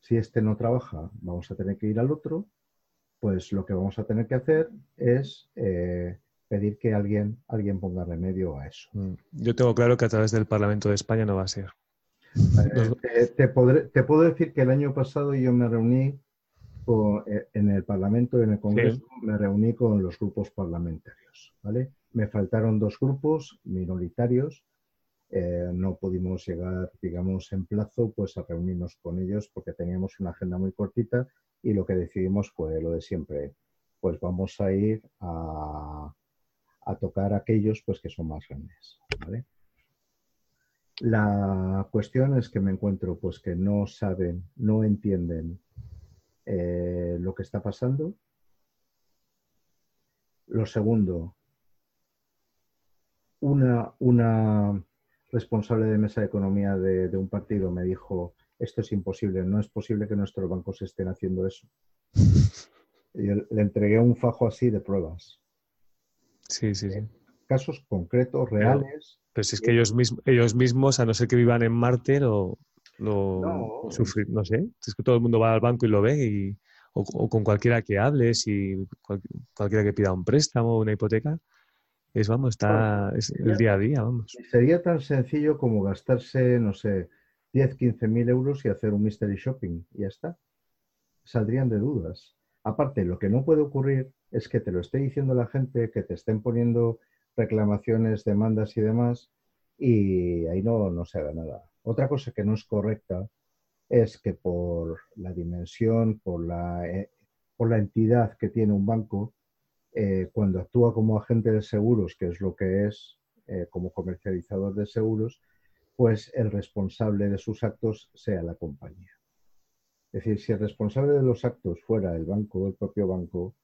si este no trabaja, vamos a tener que ir al otro, pues lo que vamos a tener que hacer es eh, pedir que alguien, alguien ponga remedio a eso. Mm. Yo tengo claro que a través del Parlamento de España no va a ser. Eh, te, puedo decir que el año pasado yo me reuní eh, en el Parlamento, en el Congreso, me reuní con los grupos parlamentarios. ¿vale? Me faltaron dos grupos minoritarios. no pudimos llegar, digamos, en plazo pues, a reunirnos con ellos porque teníamos una agenda muy cortita y lo que decidimos fue lo de siempre, pues vamos a ir a, tocar aquellos pues, que son más grandes. La cuestión es que me encuentro pues que no saben, no entienden eh, lo que está pasando. Lo segundo, una, una responsable de mesa de economía de un partido me dijo, esto es imposible, no es posible que nuestros bancos estén haciendo eso. [laughs] Y le entregué un fajo así de pruebas. Sí, sí, sí. Casos concretos, reales. Pero, si es que ellos, mismos, ellos mismos, a no ser que vivan en Marte, lo, lo no. Sufrir, no sé. Es que todo el mundo va al banco y lo ve y, o, con cualquiera que hables y cualquiera que pida un préstamo o una hipoteca. Es, vamos, está es el día a día, vamos. Sería tan sencillo como gastarse, no sé, 10, 15 mil euros y hacer un mystery shopping y ya está. Saldrían de dudas. Aparte, lo que no puede ocurrir es que te lo esté diciendo la gente, que te estén poniendo reclamaciones, demandas y demás, y ahí no, no se haga nada. Otra cosa que no es correcta es que por la dimensión, por la, eh, entidad que tiene un banco, eh, cuando actúa como agente de seguros, que es lo que es eh, como comercializador de seguros, pues el responsable de sus actos sea la compañía. Es decir, si el responsable de los actos fuera el banco, el propio banco,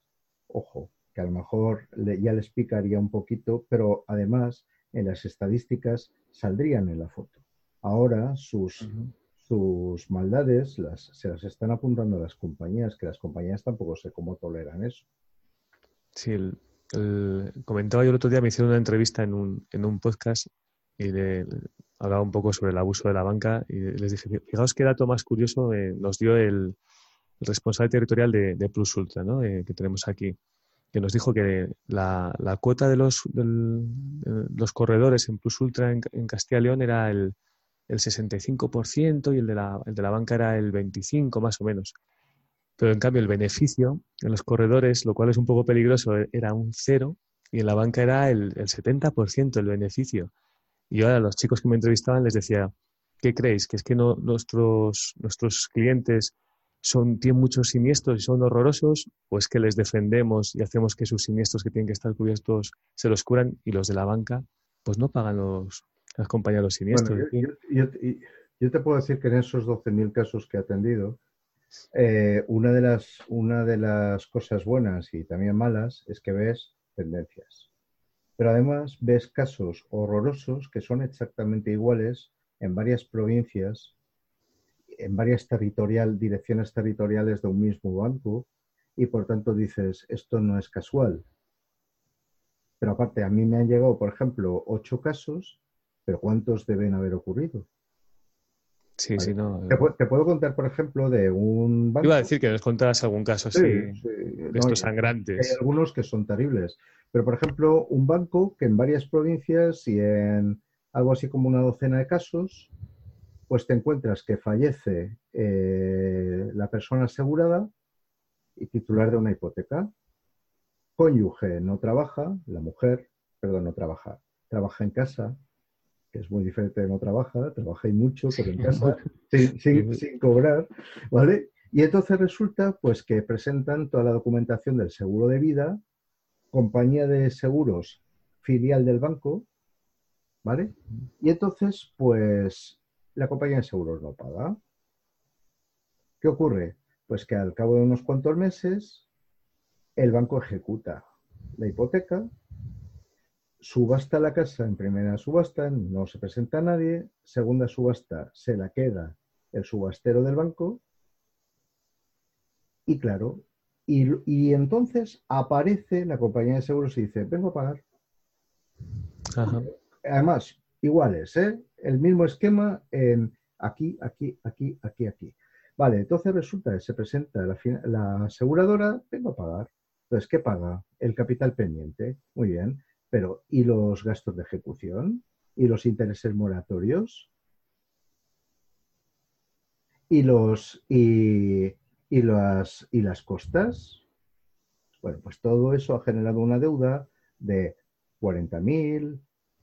ojo, que a lo mejor ya les picaría un poquito, pero además en las estadísticas saldrían en la foto. Ahora sus, sus maldades las, se las están apuntando a las compañías, que las compañías tampoco sé cómo toleran eso. Sí, comentaba yo el otro día, me hicieron una entrevista en un, en un podcast y de, hablaba un poco sobre el abuso de la banca y les dije, fijaos qué dato más curioso eh, nos dio el, responsable territorial de, Plus Ultra, ¿no? Eh, que tenemos aquí, que nos dijo que la, cuota de los, los corredores en Plus Ultra en, Castilla y León era el, el 65% y el de, la, el de la banca era el 25% más o menos. Pero en cambio el beneficio en los corredores, lo cual es un poco peligroso, era un cero y en la banca era el, el 70% el beneficio. Y ahora a los chicos que me entrevistaban les decía, ¿qué creéis? ¿Que es que no, nuestros, nuestros clientes son, tienen muchos siniestros y son horrorosos? ¿O es que les defendemos y hacemos que sus siniestros que tienen que estar cubiertos se los curan y los de la banca pues no pagan los, las compañías los siniestros? yo, te puedo decir que en esos 12.000 casos que he atendido, eh, una, de las, una de las cosas buenas y también malas es que ves tendencias. Pero además ves casos horrorosos que son exactamente iguales en varias provincias, en varias territorial, direcciones territoriales de un mismo banco, y por tanto dices, esto no es casual. Pero aparte, a mí me han llegado, por ejemplo, ocho casos, pero ¿cuántos deben haber ocurrido? Sí, sí, no. Te, puedo contar, por ejemplo, de un banco. Iba a decir que nos contaras algún caso así, de estos sangrantes. Hay algunos que son terribles. Pero, por ejemplo, un banco que en varias provincias y en algo así como una docena de casos, pues te encuentras que fallece eh, la persona asegurada y titular de una hipoteca. Cónyuge no trabaja, la mujer, perdón, no trabaja. trabaja en casa, que es muy diferente de no trabaja, trabaja y mucho, pero en casa, [laughs] sin, sin, cobrar, ¿vale? Y entonces resulta pues que presentan toda la documentación del seguro de vida, compañía de seguros filial del banco, ¿vale? Y entonces pues la compañía de seguros no paga. ¿Qué ocurre? Pues que al cabo de unos cuantos meses el banco ejecuta la hipoteca, subasta la casa en primera subasta, no se presenta a nadie, segunda subasta se la queda el subastero del banco y claro, y, entonces aparece la compañía de seguros y dice, vengo a pagar. Además, iguales, ¿eh? El mismo esquema en aquí, aquí, aquí, aquí, aquí. Vale, entonces resulta que se presenta la, la aseguradora, vengo a pagar. Entonces, ¿qué paga? El capital pendiente. Muy bien. Pero, ¿y los gastos de ejecución? ¿Y los intereses moratorios? ¿Y los, y, y las, y las costas. Bueno, pues todo eso ha generado una deuda de 40.000,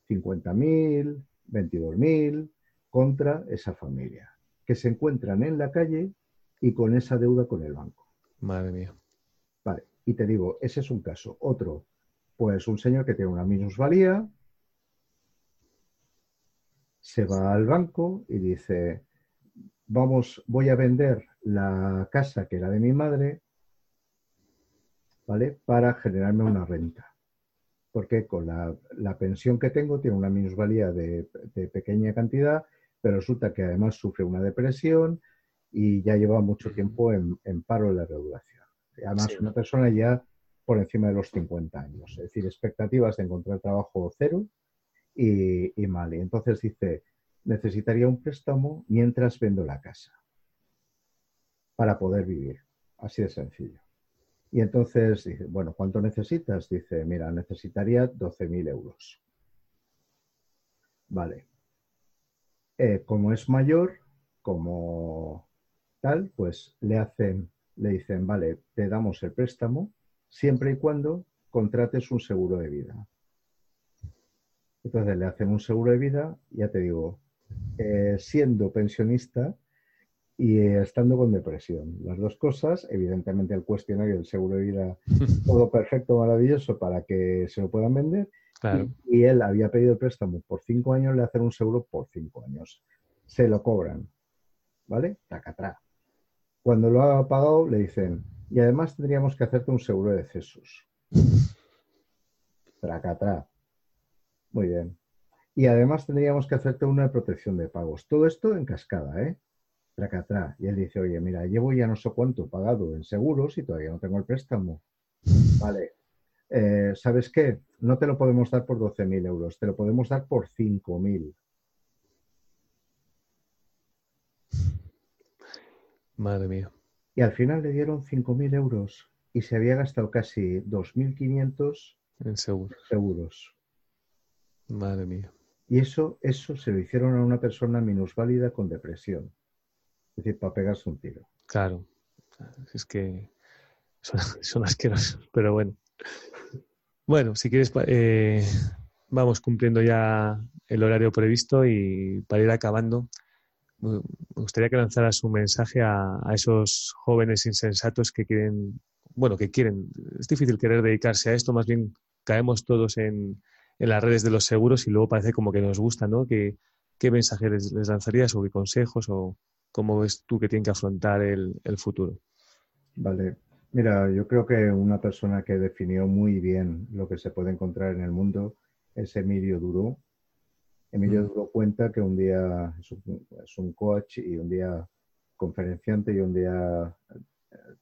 50.000, 22.000 contra esa familia, que se encuentran en la calle y con esa deuda con el banco. Madre mía. Vale, y te digo, ese es un caso. Otro, pues un señor que tiene una minusvalía, se va al banco y dice, vamos, voy a vender la casa que era de mi madre, ¿vale? Para generarme una renta. Porque con la, pensión que tengo tiene una minusvalía de, pequeña cantidad, pero resulta que además sufre una depresión y ya lleva mucho tiempo en, paro de la regulación. Además, una persona ya por encima de los 50 años, es decir, expectativas de encontrar trabajo cero y, mal. Y entonces dice, necesitaría un préstamo mientras vendo la casa para poder vivir. Así de sencillo. Y entonces dice, bueno, ¿cuánto necesitas? Dice, mira, necesitaría 12.000 euros. Vale. Eh, como es mayor, como tal, pues le hacen, le dicen, vale, te damos el préstamo siempre y cuando contrates un seguro de vida. Entonces le hacen un seguro de vida, ya te digo, eh, siendo pensionista y estando con depresión. Las dos cosas, evidentemente el cuestionario del seguro de vida, [laughs] todo perfecto, maravilloso para que se lo puedan vender. Y, él había pedido el préstamo por cinco años, le hacen un seguro por cinco años. Se lo cobran, ¿vale? Tacatrá. Cuando lo ha pagado, le dicen, y además tendríamos que hacerte un seguro de cesos. Tracatra. Muy bien. Y además tendríamos que hacerte una protección de pagos. Todo esto en cascada, ¿eh? Tracatrá. Y él dice, oye, mira, llevo ya no sé cuánto pagado en seguros y todavía no tengo el préstamo. Vale. Eh, ¿Sabes qué? No te lo podemos dar por 12.000 euros, te lo podemos dar por 5.000. Madre mía. Y al final le dieron 5.000 euros y se había gastado casi 2.500 en seguros. seguros. Madre mía. Y eso, eso se lo hicieron a una persona minusválida con depresión. Es decir, para pegarse un tiro. Claro. Es que son, asquerosos, pero bueno. Bueno, si quieres, eh, vamos cumpliendo ya el horario previsto y para ir acabando, me gustaría que lanzaras un mensaje a, a, esos jóvenes insensatos que quieren, bueno, que quieren, es difícil querer dedicarse a esto, más bien caemos todos en, las redes de los seguros y luego parece como que nos gusta, ¿no? ¿Qué, qué mensaje les, lanzarías o qué consejos o cómo ves tú que tienen que afrontar el, futuro? Vale. Mira, yo creo que una persona que definió muy bien lo que se puede encontrar en el mundo es Emilio Duro. Emilio. Duro cuenta que un día es un, es un coach y un día conferenciante y un día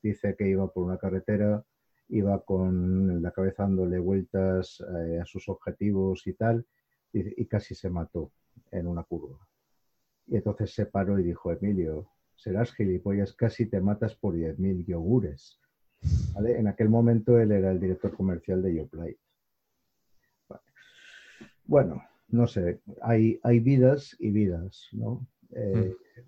dice que iba por una carretera iba con la cabeza dándole vueltas eh, a sus objetivos y tal, y, casi se mató en una curva. Y entonces se paró y dijo, Emilio, serás gilipollas, casi te matas por 10.000 yogures. En aquel momento él era el director comercial de Yoplait. Bueno, no sé, hay, hay vidas y vidas, ¿no? Eh, mm.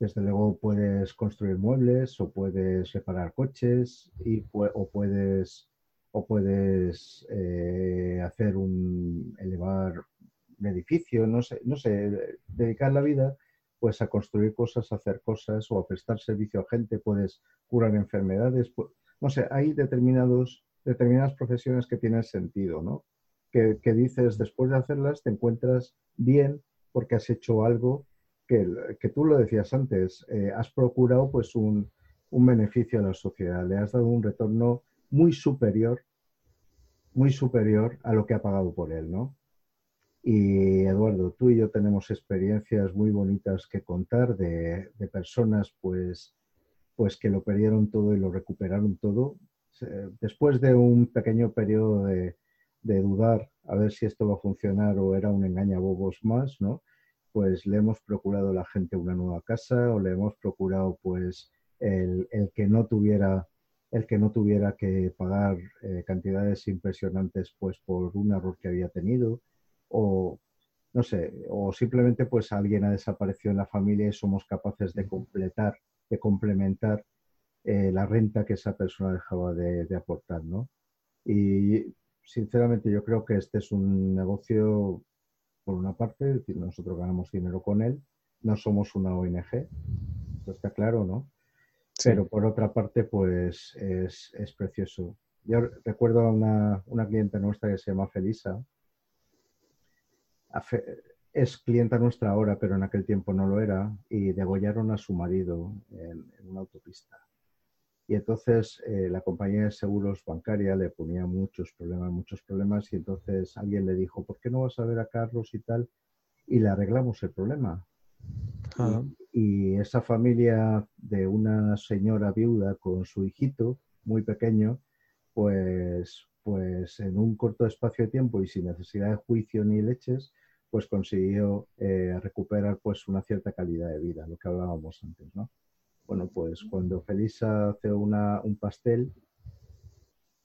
Desde luego puedes construir muebles o puedes reparar coches y, o puedes, o puedes eh, hacer un, elevar edificio, no sé, no sé, dedicar la vida pues a construir cosas, a hacer cosas o a prestar servicio a gente, puedes curar enfermedades, no sé, hay determinados, determinadas profesiones que tienen sentido, ¿no? Que, dices, después de hacerlas te encuentras bien porque has hecho algo que, que tú lo decías antes, eh, has procurado pues un, un beneficio a la sociedad, le has dado un retorno muy superior, muy superior a lo que ha pagado por él, ¿no? Y Eduardo, tú y yo tenemos experiencias muy bonitas que contar de, personas pues, pues que lo perdieron todo y lo recuperaron todo. Después de un pequeño periodo de, dudar a ver si esto va a funcionar o era un engañabobos más, ¿no? Pues le hemos procurado a la gente una nueva casa o le hemos procurado pues el, que no tuviera el que no tuviera que pagar eh, cantidades impresionantes pues por un error que había tenido o no sé, o simplemente pues alguien ha desaparecido en la familia y somos capaces de completar, de complementar eh, la renta que esa persona dejaba de, aportar, ¿no? Y sinceramente yo creo que este es un negocio, por una parte, nosotros ganamos dinero con él, no somos una ONG, esto está claro, ¿no? Pero por otra parte, pues es, es precioso. Yo recuerdo a una, una cliente nuestra que se llama Felisa, es clienta nuestra ahora, pero en aquel tiempo no lo era, y degollaron a su marido en, una autopista. Y entonces eh, la compañía de seguros bancaria le ponía muchos problemas, muchos problemas, y entonces alguien le dijo, ¿por qué no vas a ver a Carlos y tal? Y le arreglamos el problema. Ah. Y, y, esa familia de una señora viuda con su hijito muy pequeño, pues, pues en un corto espacio de tiempo y sin necesidad de juicio ni leches, pues consiguió eh, recuperar pues una cierta calidad de vida, lo que hablábamos antes, ¿no? Bueno, pues cuando Felisa hace una, un pastel,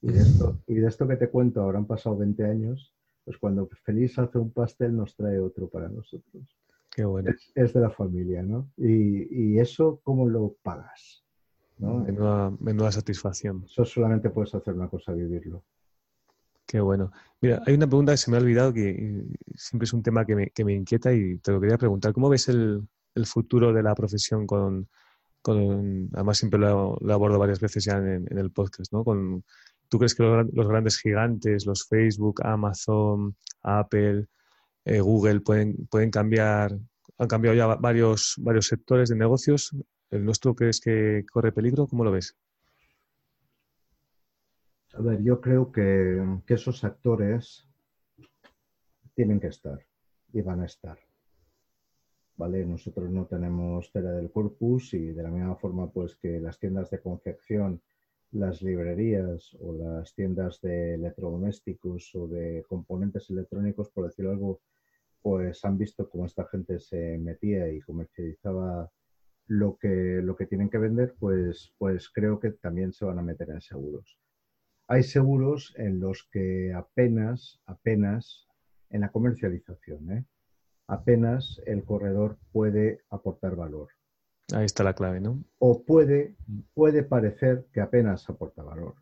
y de, esto, y de esto que te cuento, ahora han pasado 20 años, pues cuando Felisa hace un pastel nos trae otro para nosotros. Qué bueno. Es, de la familia, ¿no? Y, y, eso, ¿cómo lo pagas? ¿no? Menuda, menuda satisfacción. Eso solamente puedes hacer una cosa, vivirlo. Qué bueno. Mira, hay una pregunta que se me ha olvidado que siempre es un tema que me, que me inquieta y te lo quería preguntar. ¿Cómo ves el, el futuro de la profesión con, con además siempre lo, abordo varias veces ya en, el podcast, ¿no? Con, ¿Tú crees que los, grandes gigantes, los Facebook, Amazon, Apple, eh, Google, pueden, pueden cambiar, han cambiado ya varios, varios sectores de negocios? ¿El nuestro crees que corre peligro? ¿Cómo lo ves? A ver, yo creo que, esos actores tienen que estar y van a estar. ¿Vale? Nosotros no tenemos tela del corpus y de la misma forma pues que las tiendas de confección, las librerías o las tiendas de electrodomésticos o de componentes electrónicos, por decir algo, pues han visto cómo esta gente se metía y comercializaba lo que, lo que tienen que vender, pues, pues creo que también se van a meter en seguros. Hay seguros en los que apenas, apenas, en la comercialización, ¿eh? Apenas el corredor puede aportar valor. Ahí está la clave, ¿no? O puede, puede parecer que apenas aporta valor.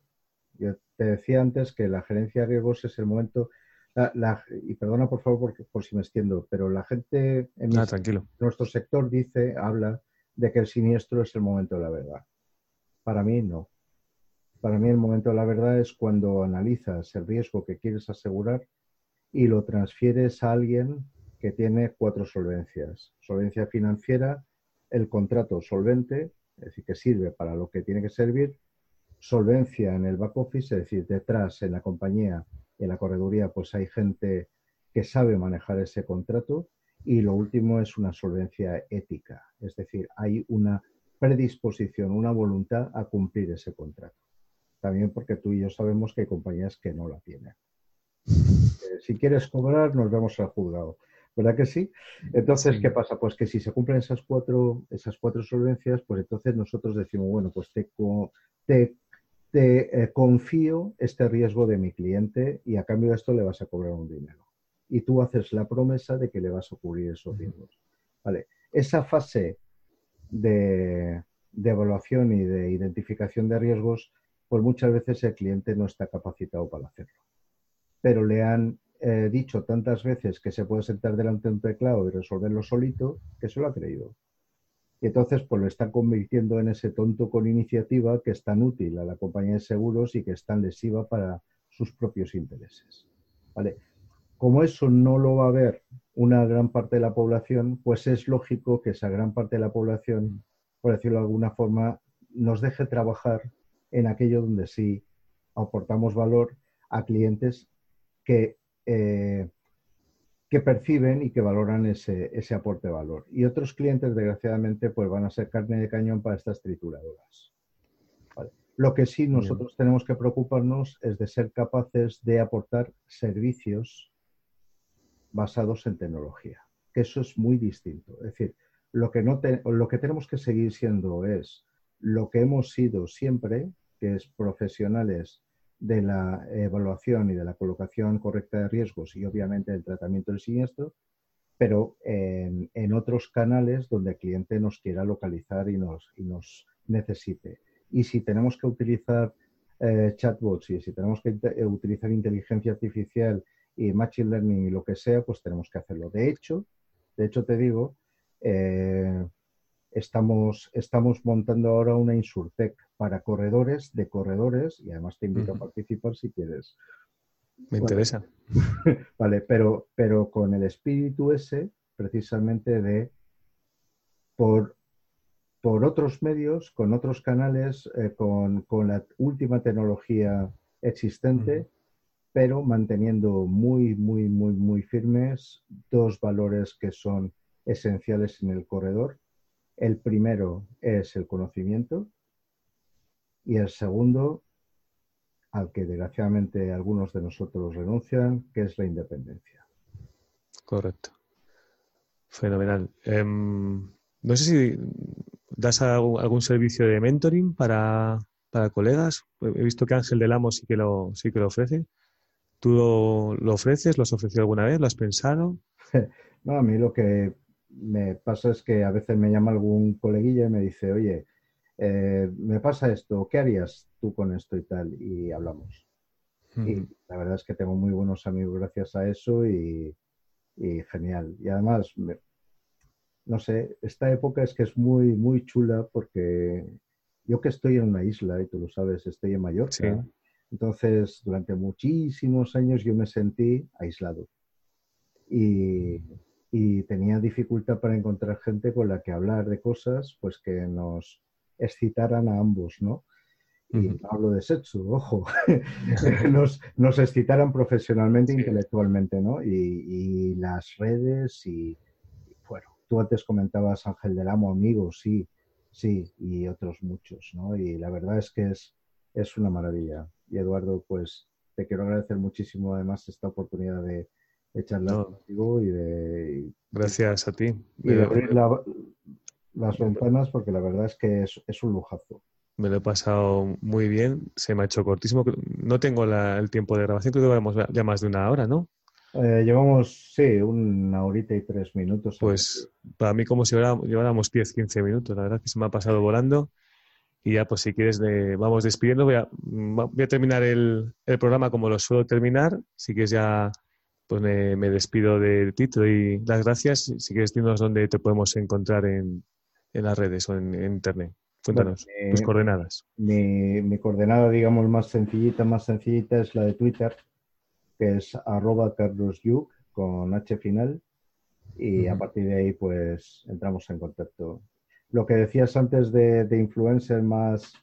Yo te decía antes que la gerencia de riesgos es el momento, y perdona por favor por, si me extiendo, pero la gente en ah, tranquilo. nuestro sector dice, habla de que el siniestro es el momento de la verdad. Para mí no. Para mí el momento de la verdad es cuando analizas el riesgo que quieres asegurar y lo transfieres a alguien que tiene cuatro solvencias. Solvencia financiera, el contrato solvente, es decir, que sirve para lo que tiene que servir. Solvencia en el back office, es decir, detrás en la compañía en la correduría, pues hay gente que sabe manejar ese contrato. Y lo último es una solvencia ética, es decir, hay una predisposición, una voluntad a cumplir ese contrato también porque tú y yo sabemos que hay compañías que no la tienen. [laughs] Eh, si quieres cobrar, nos vemos al juzgado. ¿Verdad que sí? Entonces, ¿qué pasa? Pues que si se cumplen esas cuatro, esas cuatro solvencias, pues entonces nosotros decimos, bueno, pues te, te, eh, confío este riesgo de mi cliente y a cambio de esto le vas a cobrar un dinero. Y tú haces la promesa de que le vas a cubrir esos riesgos. Vale. Esa fase de, de evaluación y de identificación de riesgos pues muchas veces el cliente no está capacitado para hacerlo. Pero le han, eh, dicho tantas veces que se puede sentar delante de un teclado y resolverlo solito, que se lo ha creído. Y entonces, pues lo están convirtiendo en ese tonto con iniciativa que es tan útil a la compañía de seguros y que es tan lesiva para sus propios intereses. ¿Vale? Como eso no lo va a ver una gran parte de la población, pues es lógico que esa gran parte de la población, por decirlo de alguna forma, nos deje trabajar en aquello donde sí aportamos valor a clientes que, eh, que perciben y que valoran ese, aporte de valor. Y otros clientes, desgraciadamente, pues van a ser carne de cañón para estas trituradoras. Lo que sí nosotros tenemos que preocuparnos es de ser capaces de aportar servicios basados en tecnología, que eso es muy distinto. Es decir, lo que, no lo que tenemos que seguir siendo es lo que hemos sido siempre, que es profesionales de la evaluación y de la colocación correcta de riesgos y obviamente el tratamiento del siniestro, pero en, otros canales donde el cliente nos quiera localizar y nos, y nos necesite. Y si tenemos que utilizar eh, chatbots y si tenemos que utilizar inteligencia artificial y Machine Learning y lo que sea, pues tenemos que hacerlo. De hecho, de hecho te digo, eh, estamos, estamos montando ahora una Insurtech para corredores de corredores y además te invito a participar si quieres. Me interesa. [laughs] vale, pero, pero con el espíritu ese, precisamente de por, por otros medios, con otros canales, eh, con, la última tecnología existente, pero manteniendo muy, muy, muy, muy firmes dos valores que son esenciales en el corredor. El primero es el conocimiento y el segundo, al que desgraciadamente algunos de nosotros renuncian, que es la independencia. Correcto. Fenomenal. Em, no sé si das algún, servicio de mentoring para, para, colegas. He visto que Ángel del Amo sí que lo, sí que lo ofrece. ¿Tú lo, ofreces? ¿Lo has ofrecido alguna vez? ¿Lo has pensado? [laughs] No, a mí lo que me pasa es que a veces me llama algún coleguilla y me dice, oye, eh, me pasa esto, ¿qué harías tú con esto y tal? Y hablamos. Y la verdad es que tengo muy buenos amigos gracias a eso y, genial. Y además, no sé, esta época es que es muy, muy chula porque yo que estoy en una isla, y tú lo sabes, estoy en Mallorca, entonces, durante muchísimos años yo me sentí aislado y, tenía dificultad para encontrar gente con la que hablar de cosas pues que nos excitaran a ambos, ¿no? Y no hablo de sexo, ojo, [laughs] [laughs] nos, nos, excitaran profesionalmente e intelectualmente, ¿no? Y, las redes y, bueno, tú antes comentabas Ángel del Amo, amigos, sí, sí, y otros muchos, ¿no? Y la verdad es que es, es una maravilla. Y Eduardo, pues te quiero agradecer muchísimo además esta oportunidad de, de charlar contigo y de... Gracias a ti. Y de abrir las ventanas porque la verdad es que es, un lujazo. Me lo he pasado muy bien, se me ha hecho cortísimo. No tengo el tiempo de grabación, creo que llevamos ya más de una hora, ¿no? Eh, llevamos, sí, una horita y tres minutos. Pues para mí como si lleváramos 10, 15 minutos, la verdad que se me ha pasado volando. Y ya, pues si quieres, vamos despidiendo. Voy a, voy a terminar el, programa como lo suelo terminar. Si quieres ya, pues me, despido de ti, te doy las gracias. Si quieres, dinos dónde te podemos encontrar en, las redes o en, internet. Cuéntanos tus coordenadas. Mi, mi, coordenada, digamos, más sencillita, más sencillita es la de Twitter, que es arroba carlosyuk con H final. Y a partir de ahí, pues entramos en contacto lo que decías antes de, influencer más,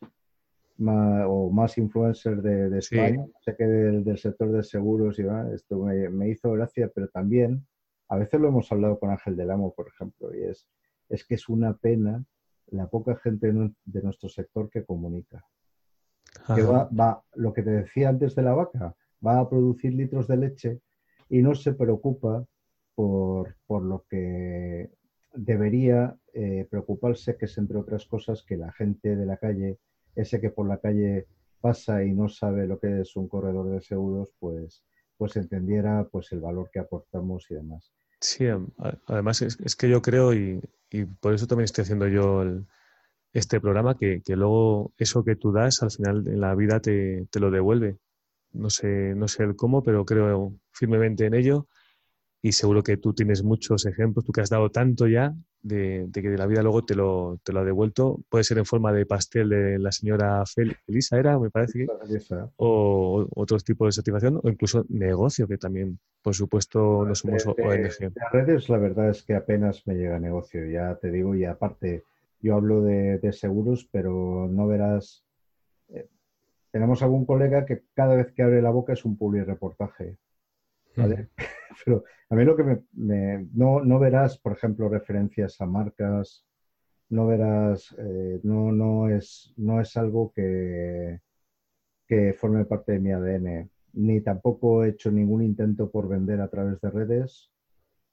o más influencer de, España, sé que del, sector de seguros y esto me, hizo gracia, pero también a veces lo hemos hablado con Ángel del Amo, por ejemplo, y es, es que es una pena la poca gente de nuestro sector que comunica. Que va, va, lo que te decía antes de la vaca, va a producir litros de leche y no se preocupa por, por lo que debería eh, preocuparse, que es entre otras cosas que la gente de la calle, ese que por la calle pasa y no sabe lo que es un corredor de seguros, pues, pues entendiera pues el valor que aportamos y demás. Sí, además es, que yo creo, y, por eso también estoy haciendo yo este programa, que, luego eso que tú das al final en la vida te, te lo devuelve. no sé, no sé el cómo, pero creo firmemente en ello y seguro que tú tienes muchos ejemplos, tú que has dado tanto ya, de, que de la vida luego te lo, te lo ha devuelto. Puede ser en forma de pastel de la señora Elisa, era, me parece que, o, otros tipos de satisfacción, o incluso negocio, que también, por supuesto, no somos ONG. las redes, la verdad es que apenas me llega negocio, ya te digo, y aparte, yo hablo de, seguros, pero no verás. Eh, tenemos algún colega que cada vez que abre la boca es un public reportaje. ¿Vale? [laughs] Pero a mí lo que me, no, no, verás, por ejemplo, referencias a marcas, no verás, eh, no, no, es, no es algo que, que forme parte de mi ADN, ni tampoco he hecho ningún intento por vender a través de redes,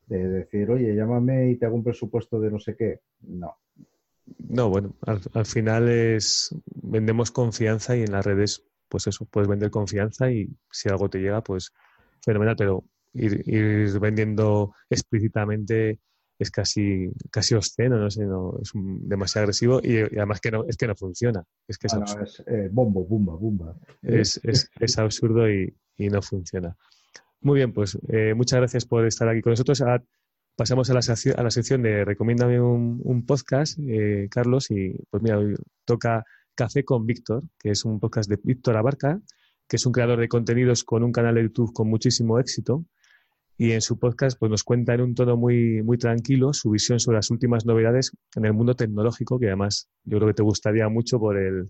de decir, oye, llámame y te hago un presupuesto de no sé qué. No. No, bueno, al, al final es, vendemos confianza y en las redes, pues eso, puedes vender confianza y si algo te llega, pues fenomenal, pero ir, vendiendo explícitamente es casi, casi obsceno, no sé, no, es demasiado agresivo y, además que no, es que no funciona. Es que es, ah, eh, bombo, bumba, bumba. Es, [laughs] es, absurdo y, y, no funciona. Muy bien, pues eh, muchas gracias por estar aquí con nosotros. pasamos a la, a la sección de Recomiéndame un, un podcast, eh, Carlos, y pues mira, hoy toca Café con Víctor, que es un podcast de Víctor Abarca, que es un creador de contenidos con un canal de YouTube con muchísimo éxito y en su podcast pues, nos cuenta en un tono muy, muy tranquilo su visión sobre las últimas novedades en el mundo tecnológico, que además yo creo que te gustaría mucho por, el,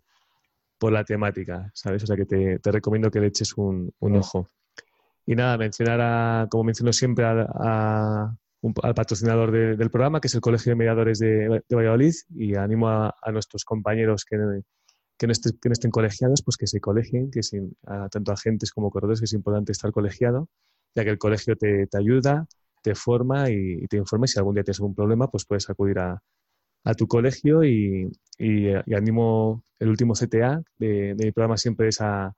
por la temática, ¿sabes? O sea que te, recomiendo que le eches un, ojo. Y nada, mencionar, a, como menciono siempre, a, al patrocinador del programa, que es el Colegio de Mediadores de, Valladolid, y animo a, nuestros compañeros que, que, no estén, que, colegiados, pues que se colegien, que sin, tanto agentes como corredores, que es importante estar colegiado ya que el colegio te, ayuda, te forma y, te informa. Y si algún día tienes algún problema, pues puedes acudir a, tu colegio y, animo el último CTA de, mi programa siempre es a,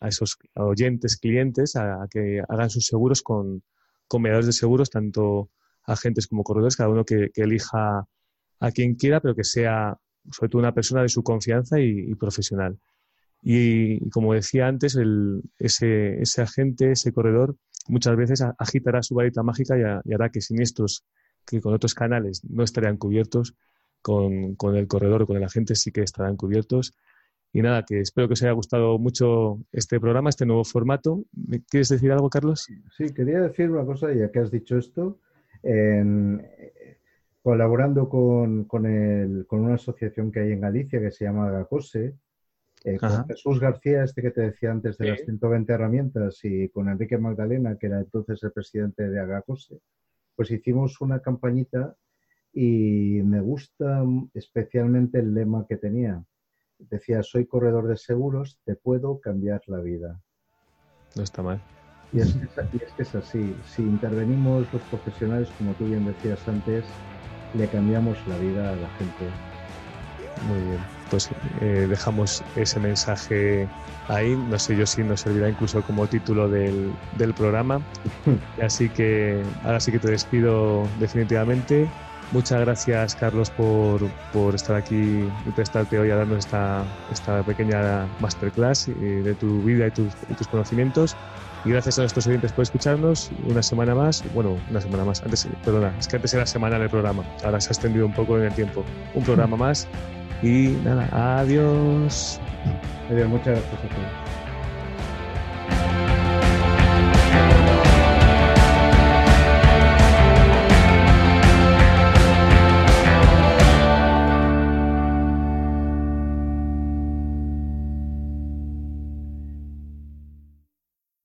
esos oyentes, clientes, a, que hagan sus seguros con, con mediadores de seguros, tanto agentes como corredores, cada uno que, elija a quien quiera, pero que sea sobre todo una persona de su confianza y profesional. Y, como decía antes, ese, ese, agente, ese corredor, muchas veces agitará su varita mágica y, hará que siniestros que con otros canales no estarían cubiertos, con, con, el corredor o con el agente sí que estarán cubiertos. Y nada, que espero que os haya gustado mucho este programa, este nuevo formato. ¿Quieres decir algo, Carlos? Sí, quería decir una cosa, ya que has dicho esto. Colaborando con, con, el, con, una asociación que hay en Galicia que se llama Gacose, eh, con Jesús García, este que te decía antes de las 120 herramientas, y con Enrique Magdalena, que era entonces el presidente de Agacose, pues hicimos una campañita y me gusta especialmente el lema que tenía. Decía, soy corredor de seguros, te puedo cambiar la vida. No está mal. Y es, que es, que es así. Si intervenimos los profesionales, como tú bien decías antes, le cambiamos la vida a la gente. Muy bien pues eh, dejamos ese mensaje ahí. No sé yo si nos servirá incluso como título del, del programa. [laughs] Así que ahora sí que te despido definitivamente. Muchas gracias, Carlos, por, por estar aquí y prestarte hoy a darnos esta, esta pequeña masterclass eh, de tu vida y tus, tus, conocimientos. Y gracias a nuestros oyentes por escucharnos una semana más. Bueno, una semana más. Antes, perdona, es que antes era semana el programa. Ahora se ha extendido un poco en el tiempo. Un programa más y nada, adiós. Adiós, muchas gracias.